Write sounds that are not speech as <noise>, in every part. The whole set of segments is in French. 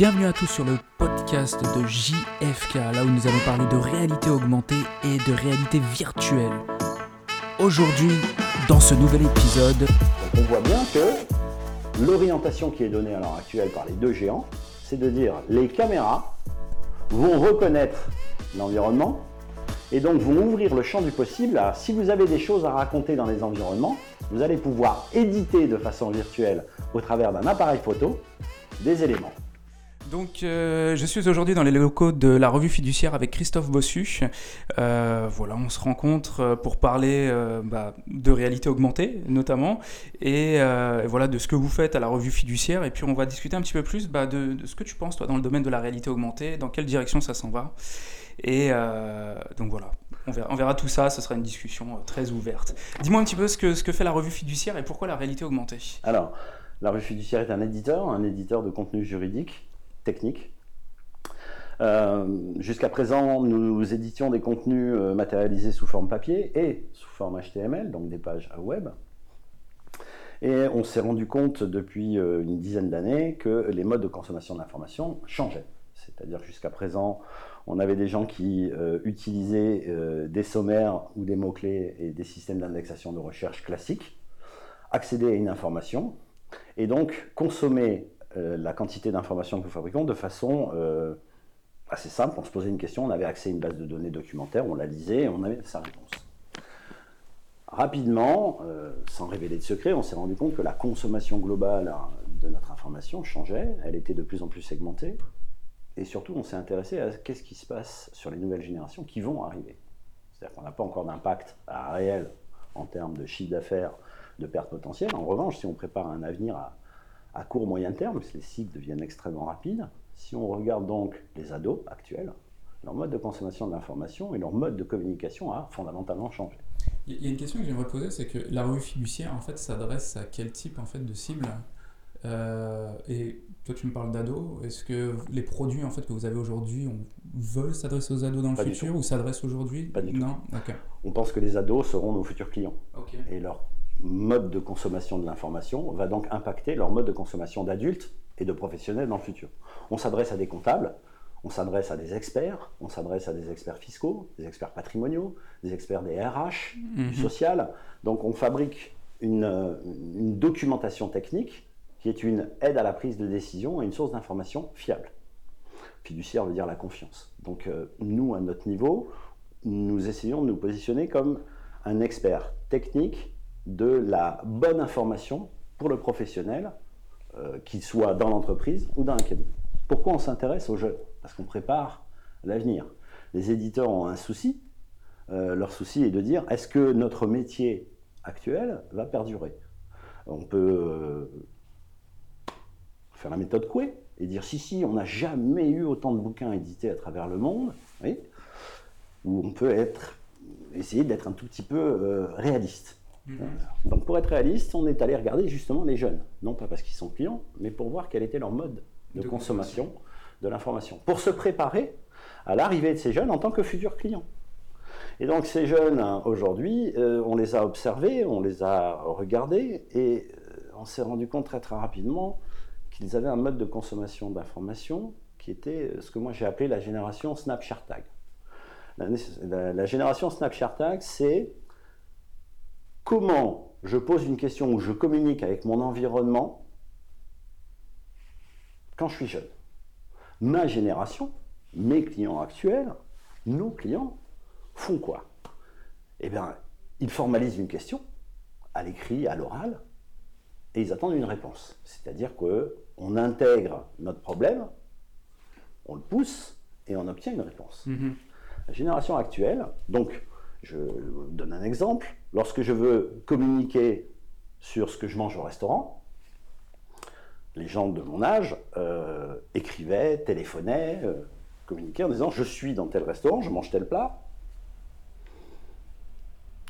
Bienvenue à tous sur le podcast de JFK, là où nous allons parler de réalité augmentée et de réalité virtuelle. Aujourd'hui, dans ce nouvel épisode, on voit bien que l'orientation qui est donnée à l'heure actuelle par les deux géants, c'est de dire les caméras vont reconnaître l'environnement et donc vont ouvrir le champ du possible si vous avez des choses à raconter dans les environnements, vous allez pouvoir éditer de façon virtuelle au travers d'un appareil photo des éléments. Donc, euh, je suis aujourd'hui dans les locaux de la revue fiduciaire avec Christophe Bossu. Euh, voilà, on se rencontre euh, pour parler bah, de réalité augmentée, notamment, et voilà de ce que vous faites à la revue fiduciaire. Et puis, on va discuter un petit peu plus bah, de, ce que tu penses, toi, dans le domaine de la réalité augmentée, dans quelle direction ça s'en va. Et donc, voilà, on verra, tout ça. Ce sera une discussion très ouverte. Dis-moi un petit peu ce que, ce que fait la revue fiduciaire et pourquoi la réalité augmentée? Alors, la revue fiduciaire est un éditeur, un éditeur de contenu juridique technique. Euh, jusqu'à présent, nous éditions des contenus euh, matérialisés sous forme papier et sous forme HTML, donc des pages web. Et on s'est rendu compte depuis euh, une dizaine d'années que les modes de consommation de l'information changeaient. C'est-à-dire jusqu'à présent, on avait des gens qui utilisaient des sommaires ou des mots-clés et des systèmes d'indexation de recherche classiques, accédaient à une information, et donc consommer euh, la quantité d'informations que nous fabriquons de façon euh, assez simple. On se posait une question, on avait accès à une base de données documentaire, on la lisait et on avait sa réponse. Rapidement, euh, sans révéler de secret, on s'est rendu compte que la consommation globale de notre information changeait, elle était de plus en plus segmentée, et surtout on s'est intéressé à qu'est-ce qui se passe sur les nouvelles générations qui vont arriver. C'est-à-dire qu'on n'a pas encore d'impact réel en termes de chiffre d'affaires, de pertes potentielles. En revanche, si on prépare un avenir à à court moyen terme, les cycles deviennent extrêmement rapides. Si on regarde donc les ados actuels, leur mode de consommation de l'information et leur mode de communication a fondamentalement changé. Il y a une question que j'aimerais poser, c'est que la revue fiduciaire en fait s'adresse à quel type en fait de cible? Euh, Et toi tu me parles d'ados, est-ce que les produits en fait que vous avez aujourd'hui veulent s'adresser aux ados dans le futur ou s'adressent aujourd'hui? Pas du non? Tout. On pense que les ados seront nos futurs clients. Et leur mode de consommation de l'information va donc impacter leur mode de consommation d'adultes et de professionnels dans le futur. On s'adresse à des comptables, on s'adresse à des experts, on s'adresse à des experts fiscaux, des experts patrimoniaux, des experts des RH, du mhm. social. Donc on fabrique une, documentation technique qui est une aide à la prise de décision et une source d'information fiable. Fiduciaire veut dire la confiance. Donc euh, nous, à notre niveau, nous essayons de nous positionner comme un expert technique de la bonne information pour le professionnel, euh, qu'il soit dans l'entreprise ou dans un cabinet. Pourquoi on s'intéresse aux jeunes Parce qu'on prépare l'avenir. Les éditeurs ont un souci. Euh, leur souci est de dire est-ce que notre métier actuel va perdurer? On peut euh, faire la méthode Coué et dire si, si, on n'a jamais eu autant de bouquins édités à travers le monde, ou on peut être, essayer d'être un tout petit peu réaliste. Mhm. Donc pour être réaliste, on est allé regarder justement les jeunes, non pas parce qu'ils sont clients, mais pour voir quel était leur mode de, consommation de l'information, pour se préparer à l'arrivée de ces jeunes en tant que futurs clients. Et donc ces jeunes, aujourd'hui, euh, on les a observés, on les a regardés, et euh, on s'est rendu compte très très rapidement qu'ils avaient un mode de consommation d'information qui était ce que moi j'ai appelé la génération Snapchat Tag. La, la génération Snapchat Tag, c'est comment je pose une question ou je communique avec mon environnement quand je suis jeune. Ma génération, mes clients actuels, nos clients font quoi? Eh bien, ils formalisent une question à l'écrit, à l'oral, et ils attendent une réponse. C'est-à-dire qu'on intègre notre problème, on le pousse et on obtient une réponse. Mm-hmm. La génération actuelle, donc je donne un exemple. Lorsque je veux communiquer sur ce que je mange au restaurant, les gens de mon âge euh, écrivaient, téléphonaient, euh, communiquaient en disant je suis dans tel restaurant, je mange tel plat.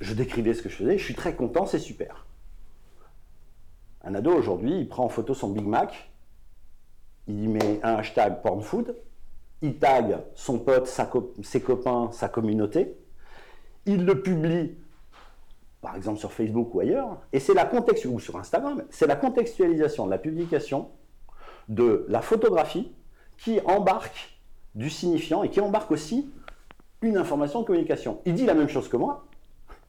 Je décrivais ce que je faisais, je suis très content, c'est super. Un ado aujourd'hui, il prend en photo son Big Mac, il y met un hashtag pornfood, il tag son pote, ses copains, sa communauté, il le publie, par exemple sur Facebook ou ailleurs, et c'est la ou sur Instagram, c'est la contextualisation de la publication de la photographie qui embarque du signifiant et qui embarque aussi une information de communication. Il dit la même chose que moi.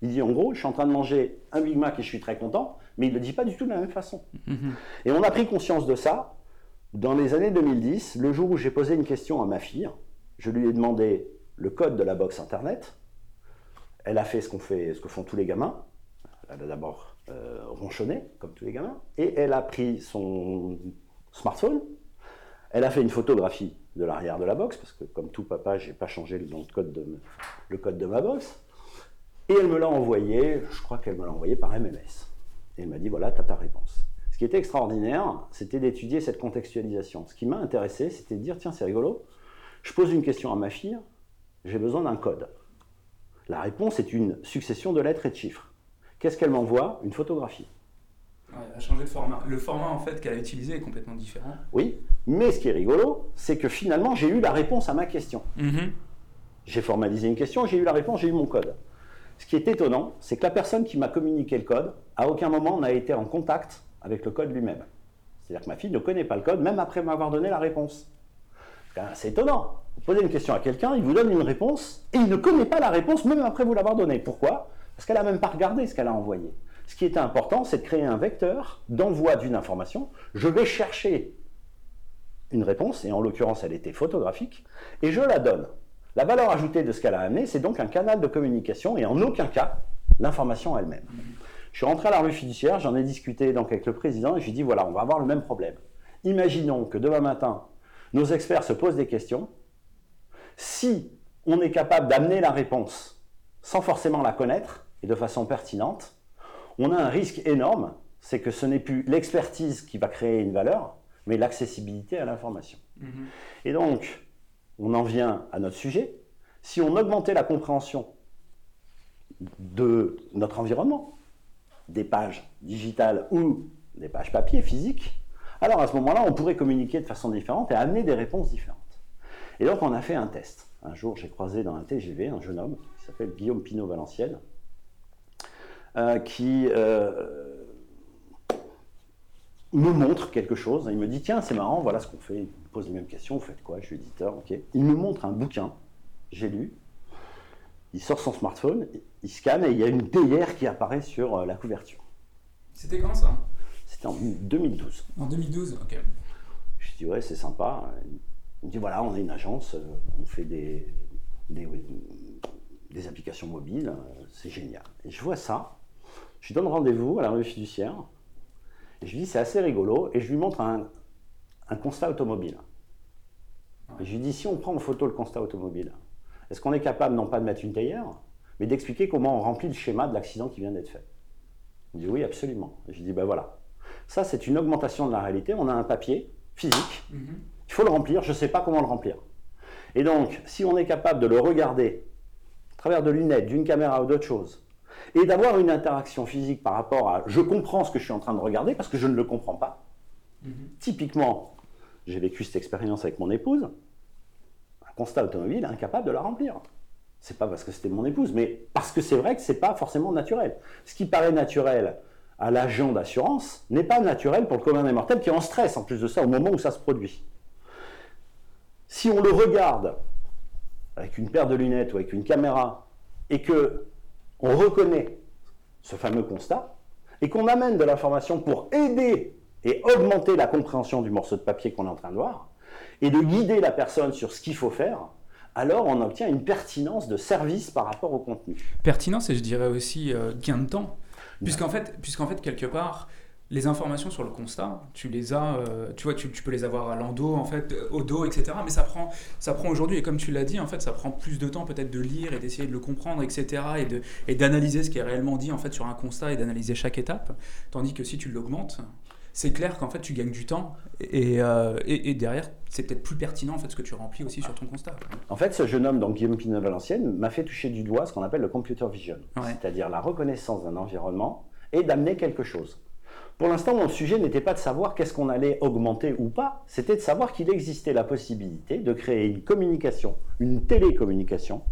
Il dit en gros, je suis en train de manger un Big Mac et je suis très content, mais il ne le dit pas du tout de la même façon. Mhm. Et on a pris conscience de ça dans les années 2010, le jour où j'ai posé une question à ma fille. Je lui ai demandé le code de la box Internet. Elle a fait ce, qu'on fait, ce que font tous les gamins. Elle a d'abord euh, ronchonné, comme tous les gamins, et elle a pris son smartphone. Elle a fait une photographie de l'arrière de la box, parce que comme tout papa, je n'ai pas changé le, code de, le code de ma box. Et elle me l'a envoyé, je crois qu'elle me l'a envoyé par MMS. Et elle m'a dit, voilà, tu as ta réponse. Ce qui était extraordinaire, c'était d'étudier cette contextualisation. Ce qui m'a intéressé, c'était de dire, tiens, c'est rigolo, je pose une question à ma fille, j'ai besoin d'un code. La réponse est une succession de lettres et de chiffres. Qu'est-ce qu'elle m'envoie? Une photographie. elle a changé de format. Le format en fait qu'elle a utilisé est complètement différent. Oui, mais ce qui est rigolo, c'est que finalement j'ai eu la réponse à ma question. Mhm. J'ai formalisé une question, j'ai eu la réponse, j'ai eu mon code. Ce qui est étonnant, c'est que la personne qui m'a communiqué le code, à aucun moment n'a été en contact avec le code lui-même. C'est-à-dire que ma fille ne connaît pas le code, même après m'avoir donné la réponse. C'est étonnant. Vous posez une question à quelqu'un, il vous donne une réponse, et il ne connaît pas la réponse, même après vous l'avoir donnée. Pourquoi? Parce qu'elle n'a même pas regardé ce qu'elle a envoyé. Ce qui est important, c'est de créer un vecteur d'envoi d'une information. Je vais chercher une réponse, et en l'occurrence, elle était photographique, et je la donne. La valeur ajoutée de ce qu'elle a amené, c'est donc un canal de communication et en aucun cas l'information elle-même. Je suis rentré à la rue fiduciaire, j'en ai discuté donc avec le président et je lui ai dit voilà, on va avoir le même problème. Imaginons que demain matin, nos experts se posent des questions. Si on est capable d'amener la réponse sans forcément la connaître et de façon pertinente, on a un risque énorme, c'est que ce n'est plus l'expertise qui va créer une valeur, mais l'accessibilité à l'information. Mhm. Et donc, on en vient à notre sujet. Si on augmentait la compréhension de notre environnement, des pages digitales ou des pages papier, physiques, alors à ce moment-là, on pourrait communiquer de façon différente et amener des réponses différentes. Et donc, on a fait un test. Un jour, j'ai croisé dans un TGV un jeune homme qui s'appelle Guillaume Pinot-Valenciennes, euh, qui euh, me montre quelque chose. Il me dit Tiens, c'est marrant, voilà ce qu'on fait. Il me pose les mêmes questions Vous faites quoi? Je suis éditeur, ok. Il me montre un bouquin, j'ai lu. Il sort son smartphone, il scanne et il y a une théière qui apparaît sur euh, la couverture. C'était quand ça? C'était en 2012. En 2012, ok. Je dis Ouais, c'est sympa. Me dit Voilà, on est une agence, euh, on fait des, applications mobiles, euh, c'est génial. Et je vois ça. Je lui donne rendez-vous à la rue fiduciaire je lui dis, c'est assez rigolo, et je lui montre un, constat automobile. Et je lui dis, si on prend en photo le constat automobile, est-ce qu'on est capable non pas de mettre une théière, mais d'expliquer comment on remplit le schéma de l'accident qui vient d'être fait? Il dit, oui, absolument. Et je lui dis, ben voilà. Ça, c'est une augmentation de la réalité. On a un papier physique, mhm. Il faut le remplir, je ne sais pas comment le remplir. Et donc, si on est capable de le regarder à travers de lunettes, d'une caméra ou d'autre chose, et d'avoir une interaction physique par rapport à je comprends ce que je suis en train de regarder parce que je ne le comprends pas. Mhm. Typiquement, j'ai vécu cette expérience avec mon épouse, un constat automobile incapable de la remplir. C'est pas parce que c'était mon épouse, mais parce que c'est vrai que c'est pas forcément naturel. Ce qui paraît naturel à l'agent d'assurance n'est pas naturel pour le commun des mortels qui est en stress en plus de ça au moment où ça se produit. Si on le regarde avec une paire de lunettes ou avec une caméra et que on reconnaît ce fameux constat et qu'on amène de l'information pour aider et augmenter la compréhension du morceau de papier qu'on est en train de voir, et de guider la personne sur ce qu'il faut faire, alors on obtient une pertinence de service par rapport au contenu. Pertinence et je dirais aussi euh, gain de temps. Puisqu'en fait, puisqu'en fait, quelque part, les informations sur le constat, tu les as, euh, tu vois, tu, peux les avoir à l'endo, en fait, au dos, etc. Mais ça prend, ça prend aujourd'hui, et comme tu l'as dit, en fait, ça prend plus de temps peut-être de lire et d'essayer de le comprendre, etc. Et, de, et d'analyser ce qui est réellement dit, en fait, sur un constat et d'analyser chaque étape. Tandis que si tu l'augmentes, c'est clair qu'en fait, tu gagnes du temps. Et, euh, et, derrière, c'est peut-être plus pertinent, en fait, ce que tu remplis aussi sur ton constat. En fait, ce jeune homme, donc Guillaume Pinot-Valenciennes, m'a fait toucher du doigt ce qu'on appelle le computer vision. C'est-à-dire la reconnaissance d'un environnement et d'amener quelque chose. Pour l'instant, mon sujet n'était pas de savoir qu'est-ce qu'on allait augmenter ou pas, c'était de savoir qu'il existait la possibilité de créer une communication, une télécommunication,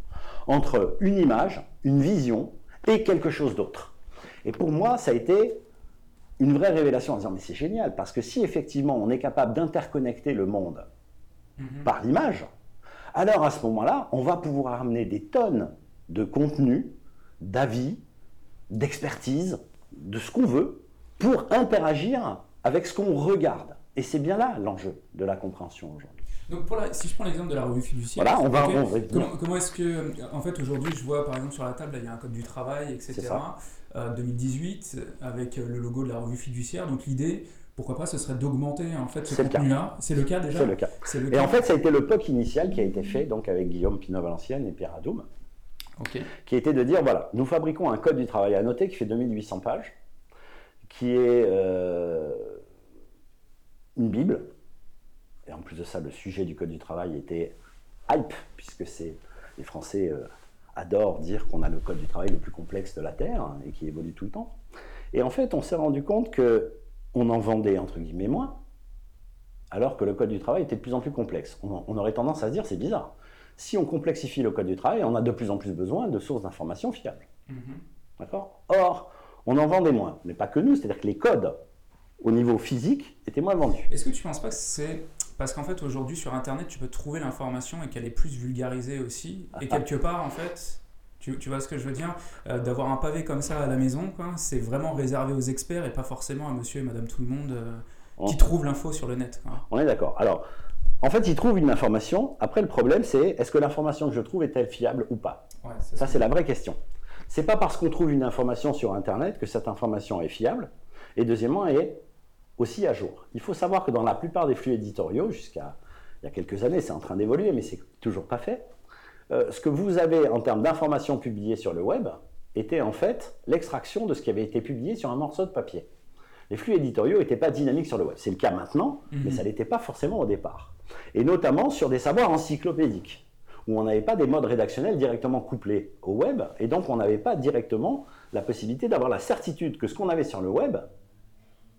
entre une image, une vision et quelque chose d'autre. Et pour moi, ça a été une vraie révélation en disant mais c'est génial, parce que si effectivement on est capable d'interconnecter le monde mhm. par l'image, alors à ce moment-là, on va pouvoir amener des tonnes de contenus, d'avis, d'expertise, de ce qu'on veut, pour interagir avec ce qu'on regarde. Et c'est bien là l'enjeu de la compréhension aujourd'hui. Donc pour si je prends l'exemple de la revue fiduciaire, voilà, on va, comment, est-ce que, en fait aujourd'hui je vois par exemple sur la table, il y a un code du travail, etc. 2018 euh, avec le logo de la revue fiduciaire. Donc l'idée, pourquoi pas, ce serait d'augmenter en fait ce contenu-là. C'est le cas déjà C'est le cas. et en fait, ça a été le POC initial qui a été fait donc avec Guillaume Pinot-Valenciennes et Pierre Adoum, qui était de dire voilà, nous fabriquons un code du travail à noter qui fait 2800 pages, qui est euh, une Bible. Et en plus de ça, le sujet du code du travail était hype, puisque c'est les Français euh, adorent dire qu'on a le code du travail le plus complexe de la Terre hein, et qui évolue tout le temps. Et en fait, on s'est rendu compte que on en vendait entre guillemets moins, alors que le code du travail était de plus en plus complexe. On, aurait tendance à se dire c'est bizarre. Si on complexifie le code du travail, on a de plus en plus besoin de sources d'informations fiables. Mm-hmm. D'accord? Or, on en vendait moins, mais pas que nous, c'est-à-dire que les codes au niveau physique étaient moins vendus. Est-ce que tu ne penses pas que c'est parce qu'en fait aujourd'hui sur Internet tu peux trouver l'information et qu'elle est plus vulgarisée aussi et ah. quelque part en fait tu, vois ce que je veux dire euh, D'avoir un pavé comme ça à la maison, c'est vraiment réservé aux experts et pas forcément à monsieur et madame tout le monde euh, qui trouvent l'info sur le net. On est d'accord. Alors, en fait, ils trouvent une information. Après, le problème, c'est est-ce que l'information que je trouve est-elle fiable ou pas? Ça, c'est la vraie question. C'est pas parce qu'on trouve une information sur Internet que cette information est fiable. Et deuxièmement, elle est aussi à jour. Il faut savoir que dans la plupart des flux éditoriaux, jusqu'à il y a quelques années, c'est en train d'évoluer, mais c'est toujours pas fait. Euh, ce que vous avez en termes d'informations publiées sur le web était en fait l'extraction de ce qui avait été publié sur un morceau de papier. Les flux éditoriaux n'étaient pas dynamiques sur le web. C'est le cas maintenant, mhm. mais ça n'était pas forcément au départ. Et notamment sur des savoirs encyclopédiques, où on n'avait pas des modes rédactionnels directement couplés au web, et donc on n'avait pas directement la possibilité d'avoir la certitude que ce qu'on avait sur le web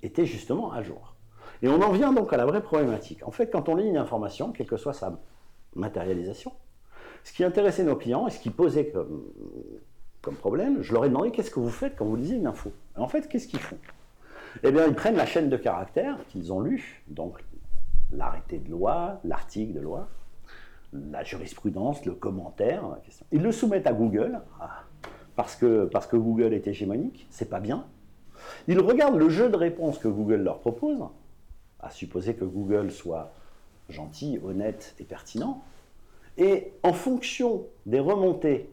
était justement à jour. Et on en vient donc à la vraie problématique. En fait, quand on lit une information, quelle que soit sa matérialisation, ce qui intéressait nos clients et ce qui posait comme, problème, je leur ai demandé qu'est-ce que vous faites quand vous lisez une info? en fait, qu'est-ce qu'ils font? Eh bien, ils prennent la chaîne de caractères qu'ils ont lue, donc l'arrêté de loi, l'article de loi, la jurisprudence, le commentaire. Ils le soumettent à Google, ah, parce que, parce que Google est hégémonique, c'est pas bien. Ils regardent le jeu de réponses que Google leur propose, à supposer que Google soit gentil, honnête et pertinent, et en fonction des remontées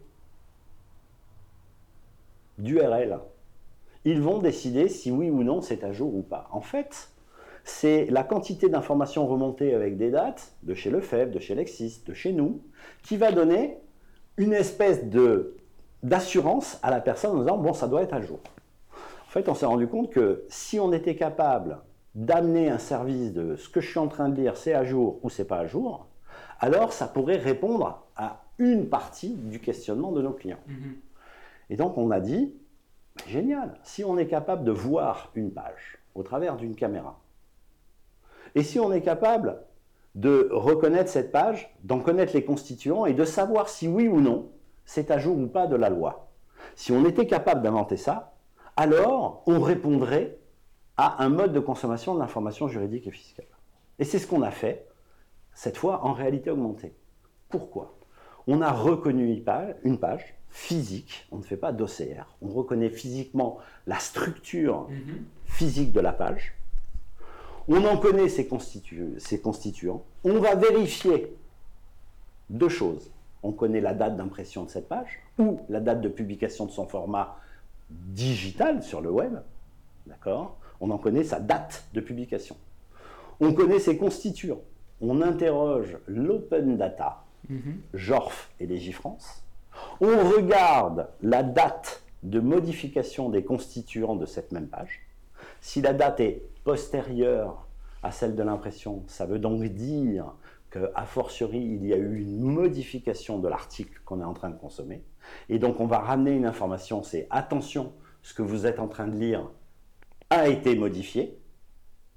d'URL, ils vont décider si oui ou non c'est à jour ou pas. En fait, c'est la quantité d'informations remontées avec des dates de chez Lefebvre, de chez Lexis, de chez nous, qui va donner une espèce de d'assurance à la personne en disant bon ça doit être à jour. En fait, on s'est rendu compte que si on était capable d'amener un service de ce que je suis en train de lire, c'est à jour ou c'est pas à jour, alors ça pourrait répondre à une partie du questionnement de nos clients. Mhm. Et donc on a dit, génial, si on est capable de voir une page au travers d'une caméra, et si on est capable de reconnaître cette page, d'en connaître les constituants et de savoir si oui ou non c'est à jour ou pas de la loi. Si on était capable d'inventer ça, alors on répondrait à un mode de consommation de l'information juridique et fiscale. Et c'est ce qu'on a fait cette fois en réalité augmentée. Pourquoi? On a reconnu une page, physique, on ne fait pas d'OCR, on reconnaît physiquement la structure mhm. physique de la page, on en connaît ses, ses constituants, on va vérifier deux choses. On connaît la date d'impression de cette page ou la date de publication de son format digital sur le web. D'accord? On en connaît sa date de publication. On connaît ses constituants on interroge l'open data, mhm. JORF et Légifrance, on regarde la date de modification des constituants de cette même page. Si la date est postérieure à celle de l'impression, ça veut donc dire qu'à fortiori, il y a eu une modification de l'article qu'on est en train de consommer. Et donc, on va ramener une information, c'est attention, ce que vous êtes en train de lire a été modifié.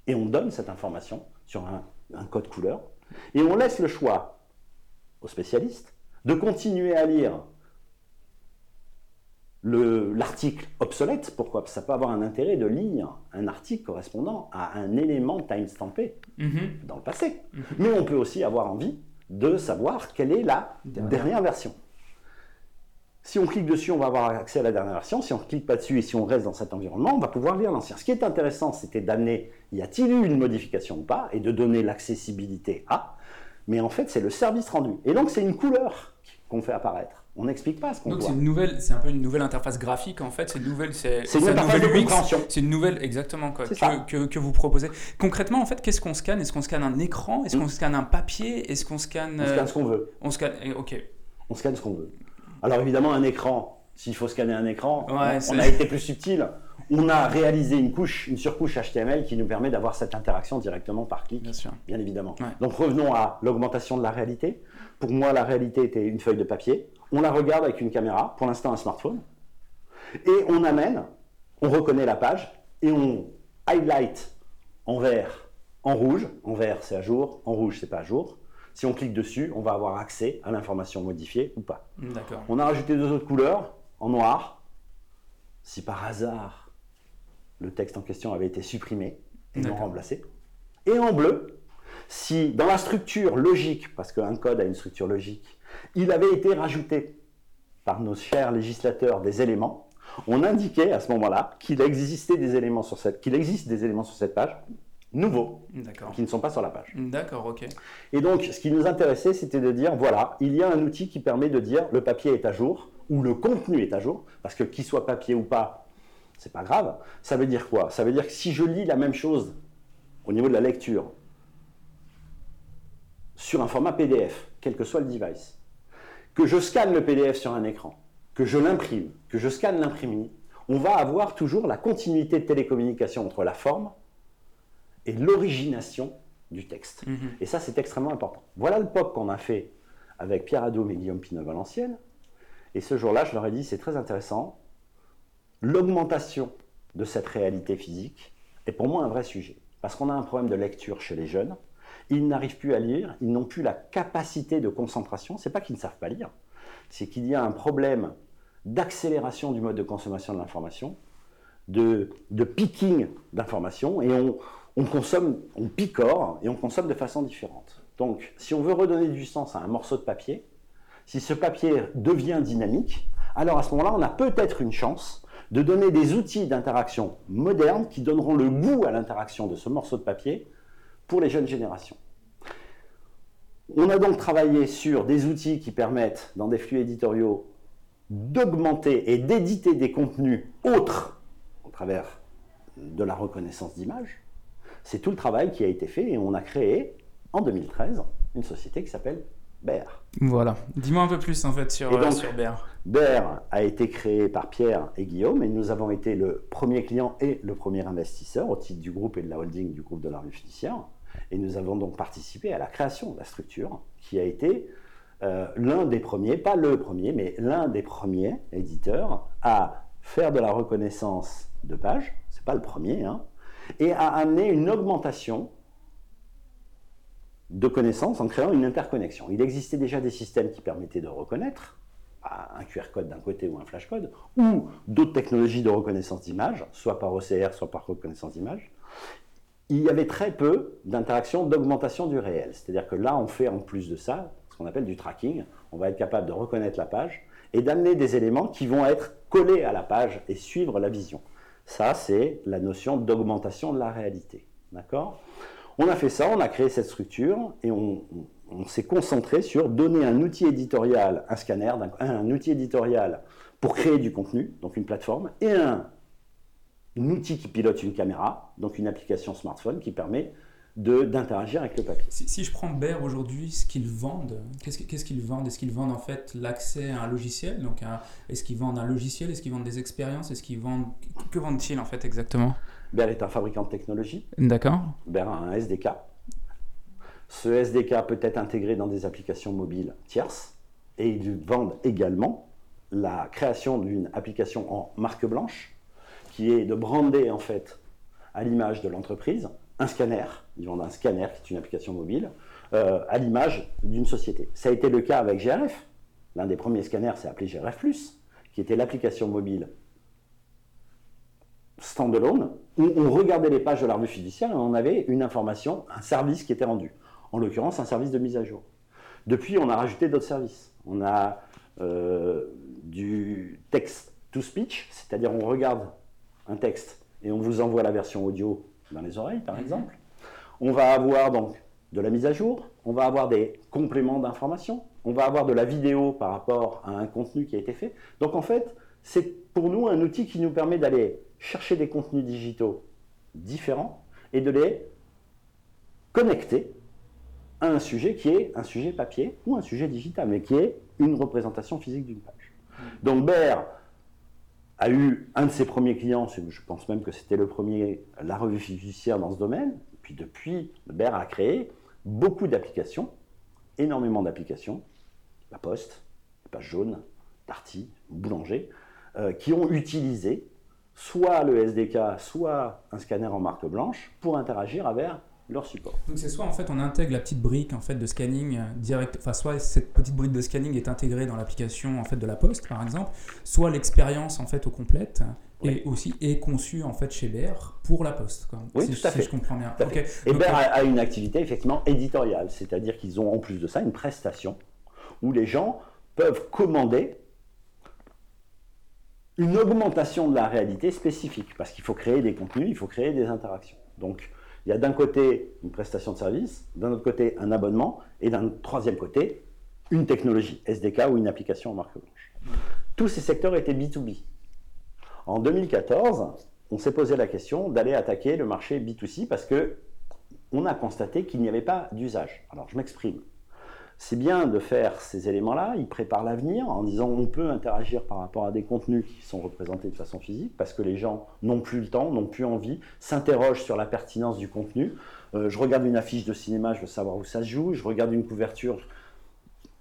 Et on donne cette information sur un un code couleur, et on laisse le choix aux spécialistes de continuer à lire l'article obsolète. Pourquoi? Ça peut avoir un intérêt de lire un article correspondant à un élément timestampé mm dans le passé. Mhm. Mais on peut aussi avoir envie de savoir quelle est la dernière, version. Si on clique dessus, on va avoir accès à la dernière version. Si on ne clique pas dessus et si on reste dans cet environnement, on va pouvoir lire l'ancien. Ce qui est intéressant, c'était d'amener y a-t-il eu une modification ou pas et de donner l'accessibilité à. Mais en fait, c'est le service rendu. Et donc, c'est une couleur qu'on fait apparaître. On n'explique pas ce qu'on voit. Donc c'est une nouvelle, c'est un peu une nouvelle interface graphique en fait. C'est une nouvelle, c'est une, interface de compréhension. C'est une nouvelle, exactement quoi, que, que, vous proposez. Concrètement en fait, qu'est-ce qu'on scanne? Est-ce qu'on scanne un écran? Est-ce qu'on hmm. scanne un papier? Est-ce qu'on scanne On scanne ce qu'on veut. On scanne, ok. On scanne ce qu'on veut. Alors évidemment un écran. S'il faut scanner un écran, on a été plus subtil. On a réalisé une couche, une surcouche HTML qui nous permet d'avoir cette interaction directement par clic, bien, sûr. bien évidemment. Donc revenons à l'augmentation de la réalité. Pour moi, la réalité était une feuille de papier on la regarde avec une caméra, pour l'instant un smartphone, et on amène, on reconnaît la page, et on highlight en vert, en rouge, en vert c'est à jour, en rouge c'est pas à jour. Si on clique dessus, on va avoir accès à l'information modifiée ou pas. On a rajouté deux autres couleurs, en noir, si par hasard le texte en question avait été supprimé et non remplacé, et en bleu, si dans la structure logique, parce qu'un code a une structure logique, il avait été rajouté par nos chers législateurs des éléments. On indiquait à ce moment-là qu'il existait des éléments sur cette, qu'il existe des éléments sur cette page nouveaux qui ne sont pas sur la page. D'accord, ok. Et donc, ce qui nous intéressait, c'était de dire voilà, il y a un outil qui permet de dire le papier est à jour ou le contenu est à jour, parce que qu'il soit papier ou pas, c'est pas grave. Ça veut dire quoi? Ça veut dire que si je lis la même chose au niveau de la lecture sur un format PDF, quel que soit le device, que je scanne le PDF sur un écran, que je l'imprime, que je scanne l'imprimerie, on va avoir toujours la continuité de télécommunication entre la forme et l'origination du texte. Mhm. Et ça, c'est extrêmement important. Voilà le POC qu'on a fait avec Pierre Adôme et Guillaume Pinot Valenciennes. Et ce jour-là, je leur ai dit, c'est très intéressant. L'augmentation de cette réalité physique est pour moi un vrai sujet. Parce qu'on a un problème de lecture chez les jeunes. Ils n'arrivent plus à lire, ils n'ont plus la capacité de concentration. C'est pas qu'ils ne savent pas lire, c'est qu'il y a un problème d'accélération du mode de consommation de l'information, de, picking d'informations, et on, on, consomme, on picore et on consomme de façon différente. Donc, si on veut redonner du sens à un morceau de papier, si ce papier devient dynamique, alors à ce moment-là, on a peut-être une chance de donner des outils d'interaction modernes qui donneront le goût à l'interaction de ce morceau de papier pour les jeunes générations. On a donc travaillé sur des outils qui permettent, dans des flux éditoriaux, d'augmenter et d'éditer des contenus autres au travers de la reconnaissance d'images. C'est tout le travail qui a été fait et on a créé en 2013 une société qui s'appelle Bear. Voilà. Dis-moi un peu plus en fait sur, euh, sur Bear. Bear a été créé par Pierre et Guillaume et nous avons été le premier client et le premier investisseur au titre du groupe et de la holding du groupe de la rue fiduciaire. Et nous avons donc participé à la création de la structure, qui a été euh, l'un des premiers, pas le premier, mais l'un des premiers éditeurs à faire de la reconnaissance de pages, c'est pas le premier, hein, et à amener une augmentation de connaissances en créant une interconnexion. Il existait déjà des systèmes qui permettaient de reconnaître un QR code d'un côté ou un flash code, ou d'autres technologies de reconnaissance d'image, soit par OCR, soit par reconnaissance d'image il y avait très peu d'interactions d'augmentation du réel. C'est-à-dire que là, on fait en plus de ça ce qu'on appelle du tracking. On va être capable de reconnaître la page et d'amener des éléments qui vont être collés à la page et suivre la vision. Ça, c'est la notion d'augmentation de la réalité. D'accord? On a fait ça, on a créé cette structure et on, s'est concentré sur donner un outil éditorial, un scanner, un outil éditorial pour créer du contenu, donc une plateforme, et un un outil qui pilote une caméra, donc une application smartphone qui permet d'interagir avec le papier. Si, je prends Bear aujourd'hui, ce qu'ils vendent, qu'est-ce qu'ils vendent? Est-ce qu'ils vendent en fait l'accès à un logiciel? Donc, est-ce qu'ils vendent un logiciel? Est-ce qu'ils vendent des expériences? Est-ce qu'ils vendent que vendent-ils en fait exactement? Bear est un fabricant de technologie. D'accord. Bear a un SDK. Ce SDK peut être intégré dans des applications mobiles tierces et ils vendent également la création d'une application en marque blanche qui est de brander en fait à l'image de l'entreprise un scanner, ils vendent un scanner qui est une application mobile, euh, à l'image d'une société. Ça a été le cas avec GRF. L'un des premiers scanners s'est appelé GRF, qui qui était l'application mobile standalone, où on regardait les pages de la revue et on avait une information, un service qui était rendu. En l'occurrence, un service de mise à jour. Depuis, on a rajouté d'autres services. On a euh, du text to speech, c'est-à-dire on regarde un texte et on vous envoie la version audio dans les oreilles, par mhm. exemple. On va avoir donc de la mise à jour, on va avoir des compléments d'information, on va avoir de la vidéo par rapport à un contenu qui a été fait. Donc en fait, c'est pour nous un outil qui nous permet d'aller chercher des contenus digitaux différents et de les connecter à un sujet qui est un sujet papier ou un sujet digital, mais qui est une représentation physique d'une page. Donc Baird a eu un de ses premiers clients, je pense même que c'était le premier, la revue fiduciaire dans ce domaine, puis depuis, Baird a créé beaucoup d'applications, énormément d'applications, la Poste, la Page Jaune, Darty, Boulanger, euh, qui ont utilisé soit le SDK, soit un scanner en marque blanche pour interagir avec leur support. Donc c'est soit en fait on intègre la petite brique en fait de scanning euh, direct, enfin soit cette petite brique de scanning est intégrée dans l'application en fait de la Poste par exemple, soit l'expérience en fait au complète et aussi est conçue en fait chez BR pour la Poste. Oui, tout à fait. je comprends bien. Et BR a, une activité effectivement éditoriale, c'est-à-dire qu'ils ont en plus de ça une prestation où les gens peuvent commander une augmentation de la réalité spécifique, parce qu'il faut créer des contenus, il faut créer des interactions. Donc, il y a d'un côté une prestation de service, d'un autre côté un abonnement, et d'un troisième côté une technologie, SDK ou une application en marque blanche. Tous ces secteurs étaient B2B. En 2014, on s'est posé la question d'aller attaquer le marché B2C parce que on a constaté qu'il n'y avait pas d'usage. Alors je m'exprime c'est bien de faire ces éléments-là, ils préparent l'avenir en disant on peut interagir par rapport à des contenus qui sont représentés de façon physique parce que les gens n'ont plus le temps, n'ont plus envie, s'interrogent sur la pertinence du contenu. Euh, je regarde une affiche de cinéma, je veux savoir où ça se joue, je regarde une couverture.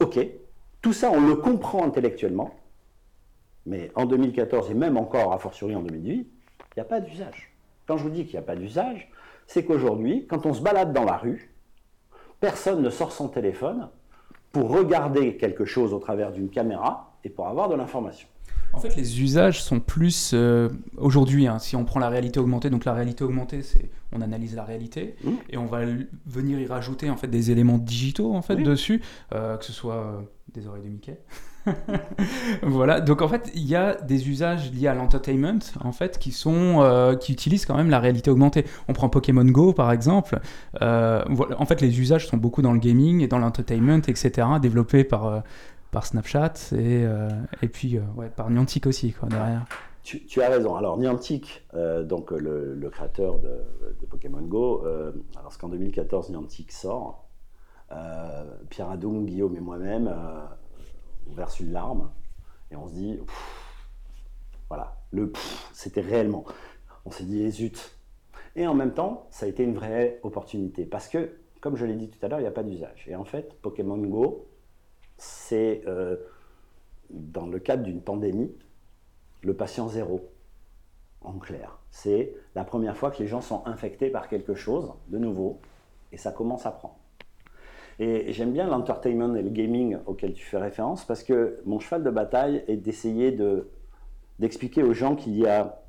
Ok, tout ça on le comprend intellectuellement, mais en 2014 et même encore a fortiori en 2018, il n'y a pas d'usage. Quand je vous dis qu'il n'y a pas d'usage, c'est qu'aujourd'hui, quand on se balade dans la rue, personne ne sort son téléphone pour regarder quelque chose au travers d'une caméra et pour avoir de l'information. En fait, les usages sont plus euh, aujourd'hui. Hein, si on prend la réalité augmentée, donc la réalité augmentée, c'est on analyse la réalité mmh. et on va venir y rajouter en fait des éléments digitaux en fait dessus, euh, que ce soit euh, des oreilles de Mickey. <laughs> voilà, donc en fait, il y a des usages liés à l'entertainment en fait qui sont qui utilisent quand même la réalité augmentée. On prend Pokémon Go par exemple. en fait, les usages sont beaucoup dans le gaming et dans l'entertainment, etc., développés par par Snapchat et, euh, et puis euh, ouais, par Niantic aussi derrière. Tu, as raison. Alors Niantic, euh, donc le, créateur de, Pokémon Go, alors qu'en 2014 Niantic sort, Pierre Adoum, Guillaume et moi-même, on verse une larme et on se dit, voilà, le c'était réellement. On s'est dit, zut. Et en même temps, ça a été une vraie opportunité parce que, comme je l'ai dit tout à l'heure, il n'y a pas d'usage. Et en fait, Pokémon Go, c'est, euh, dans le cadre d'une pandémie, le patient zéro, en clair. C'est la première fois que les gens sont infectés par quelque chose de nouveau, et ça commence à prendre. Et j'aime bien l'entertainment et le gaming auquel tu fais référence, parce que mon cheval de bataille est d'essayer de, d'expliquer aux gens qu'il y a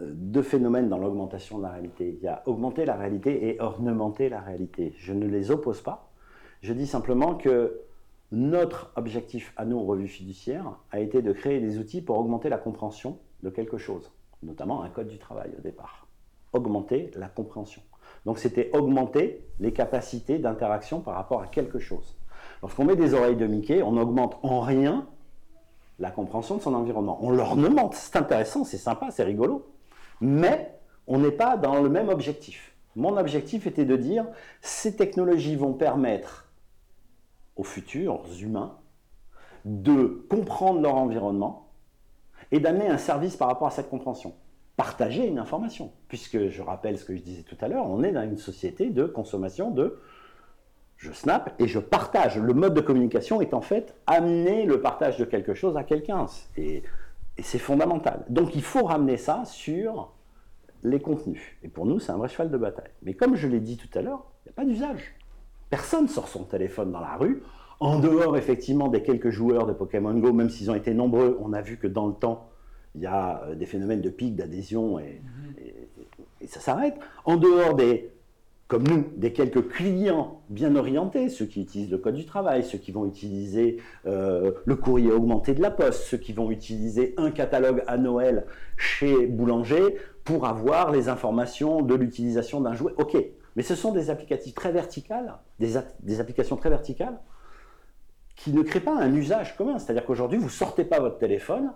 euh, deux phénomènes dans l'augmentation de la réalité. Il y a augmenter la réalité et ornementer la réalité. Je ne les oppose pas. Je dis simplement que notre objectif à nous, revue fiduciaire, a été de créer des outils pour augmenter la compréhension de quelque chose, notamment un code du travail au départ. Augmenter la compréhension. Donc c'était augmenter les capacités d'interaction par rapport à quelque chose. Lorsqu'on met des oreilles de Mickey, on augmente en rien la compréhension de son environnement. On l'ornemente, c'est intéressant, c'est sympa, c'est rigolo. Mais on n'est pas dans le même objectif. Mon objectif était de dire, ces technologies vont permettre aux futurs humains de comprendre leur environnement et d'amener un service par rapport à cette compréhension. Partager une information, puisque je rappelle ce que je disais tout à l'heure, on est dans une société de consommation de je snap et je partage. Le mode de communication est en fait amener le partage de quelque chose à quelqu'un. Et, c'est fondamental. Donc il faut ramener ça sur les contenus. Et pour nous, c'est un vrai cheval de bataille. Mais comme je l'ai dit tout à l'heure, il n'y a pas d'usage. Personne sort son téléphone dans la rue En dehors, effectivement, des quelques joueurs de Pokémon Go, même s'ils ont été nombreux, on a vu que dans le temps, il y a euh, des phénomènes de pic, d'adhésion, et, et, ça s'arrête. En dehors des, comme nous, des quelques clients bien orientés, ceux qui utilisent le code du travail, ceux qui vont utiliser euh, le courrier augmenté de la poste, ceux qui vont utiliser un catalogue à Noël chez Boulanger pour avoir les informations de l'utilisation d'un jouet. Ok, mais ce sont des applicatifs très verticales, des, des applications très verticales qui ne créent pas un usage commun. C'est-à-dire qu'aujourd'hui, vous ne sortez pas votre téléphone,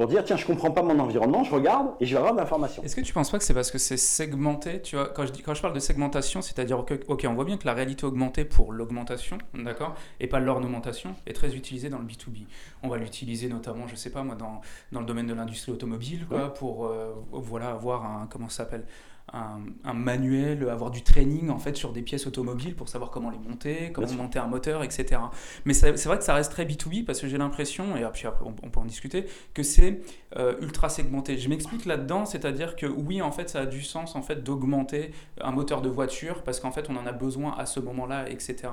pour dire tiens je comprends pas mon environnement, je regarde et je vais avoir de l'information. Est-ce que tu penses pas que c'est parce que c'est segmenté Tu vois, quand je dis quand je parle de segmentation, c'est-à-dire que ok on voit bien que la réalité augmentée pour l'augmentation, d'accord, et pas l'ornementation, est très utilisée dans le B2B. On va l'utiliser notamment, je sais pas moi, dans, dans le domaine de l'industrie automobile, quoi, pour euh, voilà avoir un comment ça s'appelle un, manuel, avoir du training en fait sur des pièces automobiles pour savoir comment les monter, comment monter un moteur, etc. Mais c'est vrai que ça reste très B2B parce que j'ai l'impression, et puis après on, peut en discuter, que c'est euh, ultra segmenté. Je m'explique là-dedans, c'est-à-dire que oui, en fait, ça a du sens en fait d'augmenter un moteur de voiture parce qu'en fait on en a besoin à ce moment-là, etc.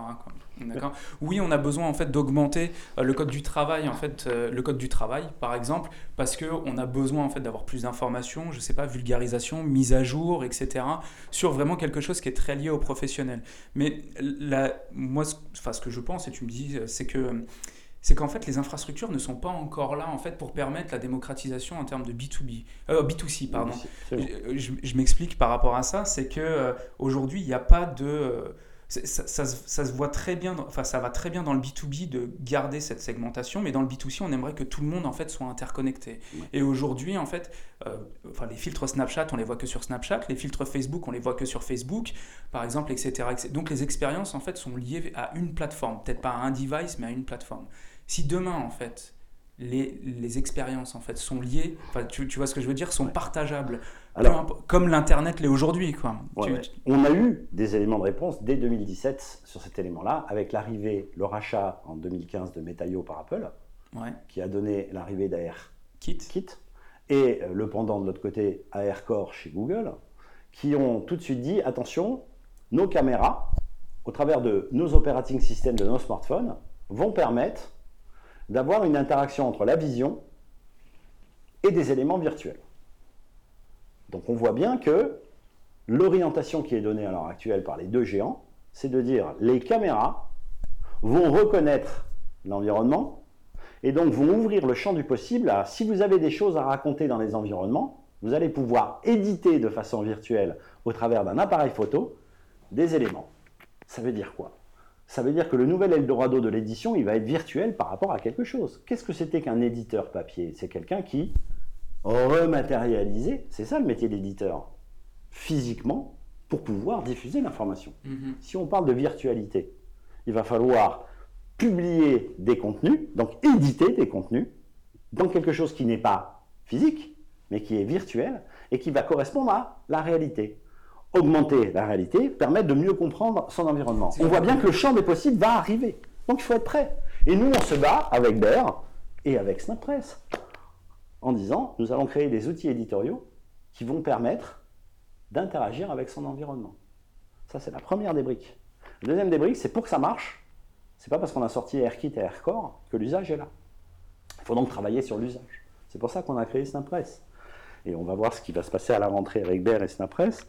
D'accord? Oui, on a besoin en fait d'augmenter euh, le code du travail, en fait, euh, le code du travail par exemple, parce qu'on a besoin en fait d'avoir plus d'informations, je sais pas, vulgarisation, mise à jour, etc., sur vraiment quelque chose qui est très lié au professionnel. Mais là, moi, enfin, ce que je pense, et tu me dis, c'est que c'est qu'en fait les infrastructures ne sont pas encore là en fait pour permettre la démocratisation en termes de B2B, euh, B2C pardon. je, m'explique par rapport à ça, c'est que euh, aujourd'hui il n'y a pas de ça, se voit très bien, enfin ça va très bien dans le B2B de garder cette segmentation, mais dans le B2C, on aimerait que tout le monde en fait soit interconnecté. Et aujourd'hui, en fait, euh, enfin les filtres Snapchat, on les voit que sur Snapchat, les filtres Facebook, on les voit que sur Facebook, par exemple, etc. Donc les expériences en fait sont liées à une plateforme, peut-être pas à un device, mais à une plateforme. Si demain en fait les, les expériences en fait sont liées, enfin tu, tu, vois ce que je veux dire, sont partageables comme l'Internet l'est aujourd'hui. On a eu des éléments de réponse dès 2017 sur cet élément-là, avec l'arrivée, le rachat en 2015 de Metaio par Apple, qui a donné l'arrivée d'AR Kit. et euh, le pendant de l'autre côté, AirCore chez Google, qui ont tout de suite dit attention, nos caméras, au travers de nos operating systems de nos smartphones, vont permettre d'avoir une interaction entre la vision et des éléments virtuels. Donc on voit bien que l'orientation qui est donnée à l'heure actuelle par les deux géants, c'est de dire les caméras vont reconnaître l'environnement et donc vont ouvrir le champ du possible à si vous avez des choses à raconter dans les environnements, vous allez pouvoir éditer de façon virtuelle au travers d'un appareil photo des éléments. Ça veut dire quoi? Ça veut dire que le nouvel Eldorado de l'édition, il va être virtuel par rapport à quelque chose. Qu'est-ce que c'était qu'un éditeur papier? C'est quelqu'un qui rematérialiser, c'est ça le métier d'éditeur, physiquement, pour pouvoir diffuser l'information. Mhm. Si on parle de virtualité, il va falloir publier des contenus, donc éditer des contenus, dans quelque chose qui n'est pas physique, mais qui est virtuel, et qui va correspondre à la réalité. Augmenter la réalité, permettre de mieux comprendre son environnement. On voit bien que le champ des possibles va arriver. Donc il faut être prêt. Et nous, on se bat avec Bayer et avec SnapPress en disant nous allons créer des outils éditoriaux qui vont permettre d'interagir avec son environnement. Ça, c'est la première des briques. La deuxième des briques, c'est pour que ça marche, c'est pas parce qu'on a sorti AirKit et AirCore que l'usage est là. Il faut donc travailler sur l'usage. C'est pour ça qu'on a créé SnapPress. Et on va voir ce qui va se passer à la rentrée avec Bear et SnapPress.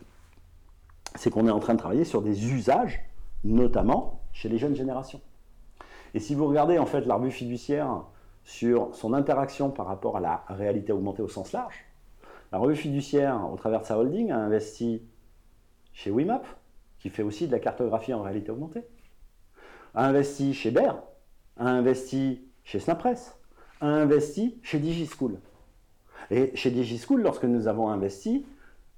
C'est qu'on est en train de travailler sur des usages, notamment chez les jeunes générations. Et si vous regardez en fait la revue fiduciaire sur son interaction par rapport à la réalité augmentée au sens large. La revue fiduciaire, au travers de sa holding, a investi chez Wimap, qui fait aussi de la cartographie en réalité augmentée, a investi chez Bayer, a investi chez SnapPress, a investi chez DigiSchool. Et chez DigiSchool, lorsque nous avons investi,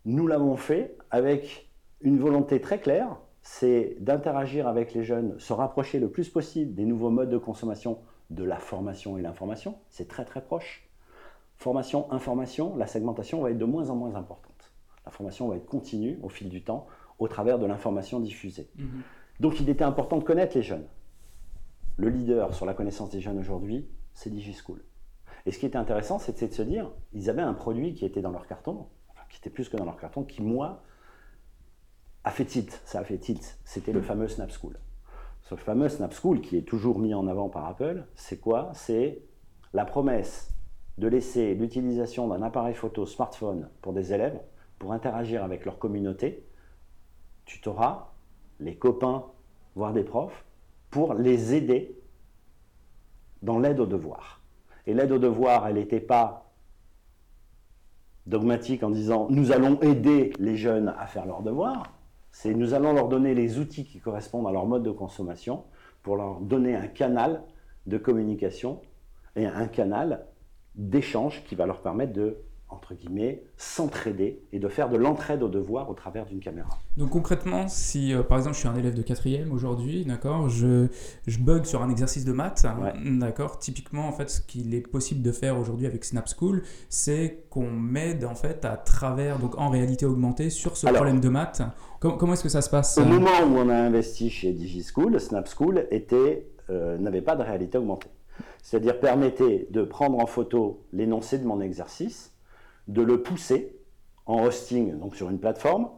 nous l'avons fait avec une volonté très claire, c'est d'interagir avec les jeunes, se rapprocher le plus possible des nouveaux modes de consommation de la formation et l'information, c'est très très proche. Formation, information, la segmentation va être de moins en moins importante. La formation va être continue au fil du temps au travers de l'information diffusée. Mhm. Donc il était important de connaître les jeunes. Le leader sur la connaissance des jeunes aujourd'hui, c'est DigiSchool. Et ce qui était intéressant, c'était de se dire, ils avaient un produit qui était dans leur carton, qui était plus que dans leur carton, qui moi a fait tilt. Ça a fait tilt. C'était le fameux Snap School. ce fameux Snap School qui est toujours mis en avant par Apple, c'est quoi? C'est la promesse de laisser l'utilisation d'un appareil photo smartphone pour des élèves pour interagir avec leur communauté, tutorat, les copains, voire des profs, pour les aider dans l'aide aux devoirs. Et l'aide aux devoirs, elle n'était pas dogmatique en disant nous allons aider les jeunes à faire leurs devoirs, c'est nous allons leur donner les outils qui correspondent à leur mode de consommation pour leur donner un canal de communication et un canal d'échange qui va leur permettre de entre guillemets, s'entraider et de faire de l'entraide au devoir au travers d'une caméra. Donc concrètement, si euh, par exemple je suis un élève de quatrième aujourd'hui, d'accord, je, je bug sur un exercice de maths, d'accord, typiquement en fait ce qu'il est possible de faire aujourd'hui avec Snap School, c'est qu'on m'aide en fait à travers, donc en réalité augmentée, sur ce problème de maths. Comment est-ce que ça se passe Au moment où on a investi chez DigiSchool, Snap School était, euh, n'avait pas de réalité augmentée. C'est-à-dire permettait de prendre en photo l'énoncé de mon exercice, de le pousser en hosting, donc sur une plateforme,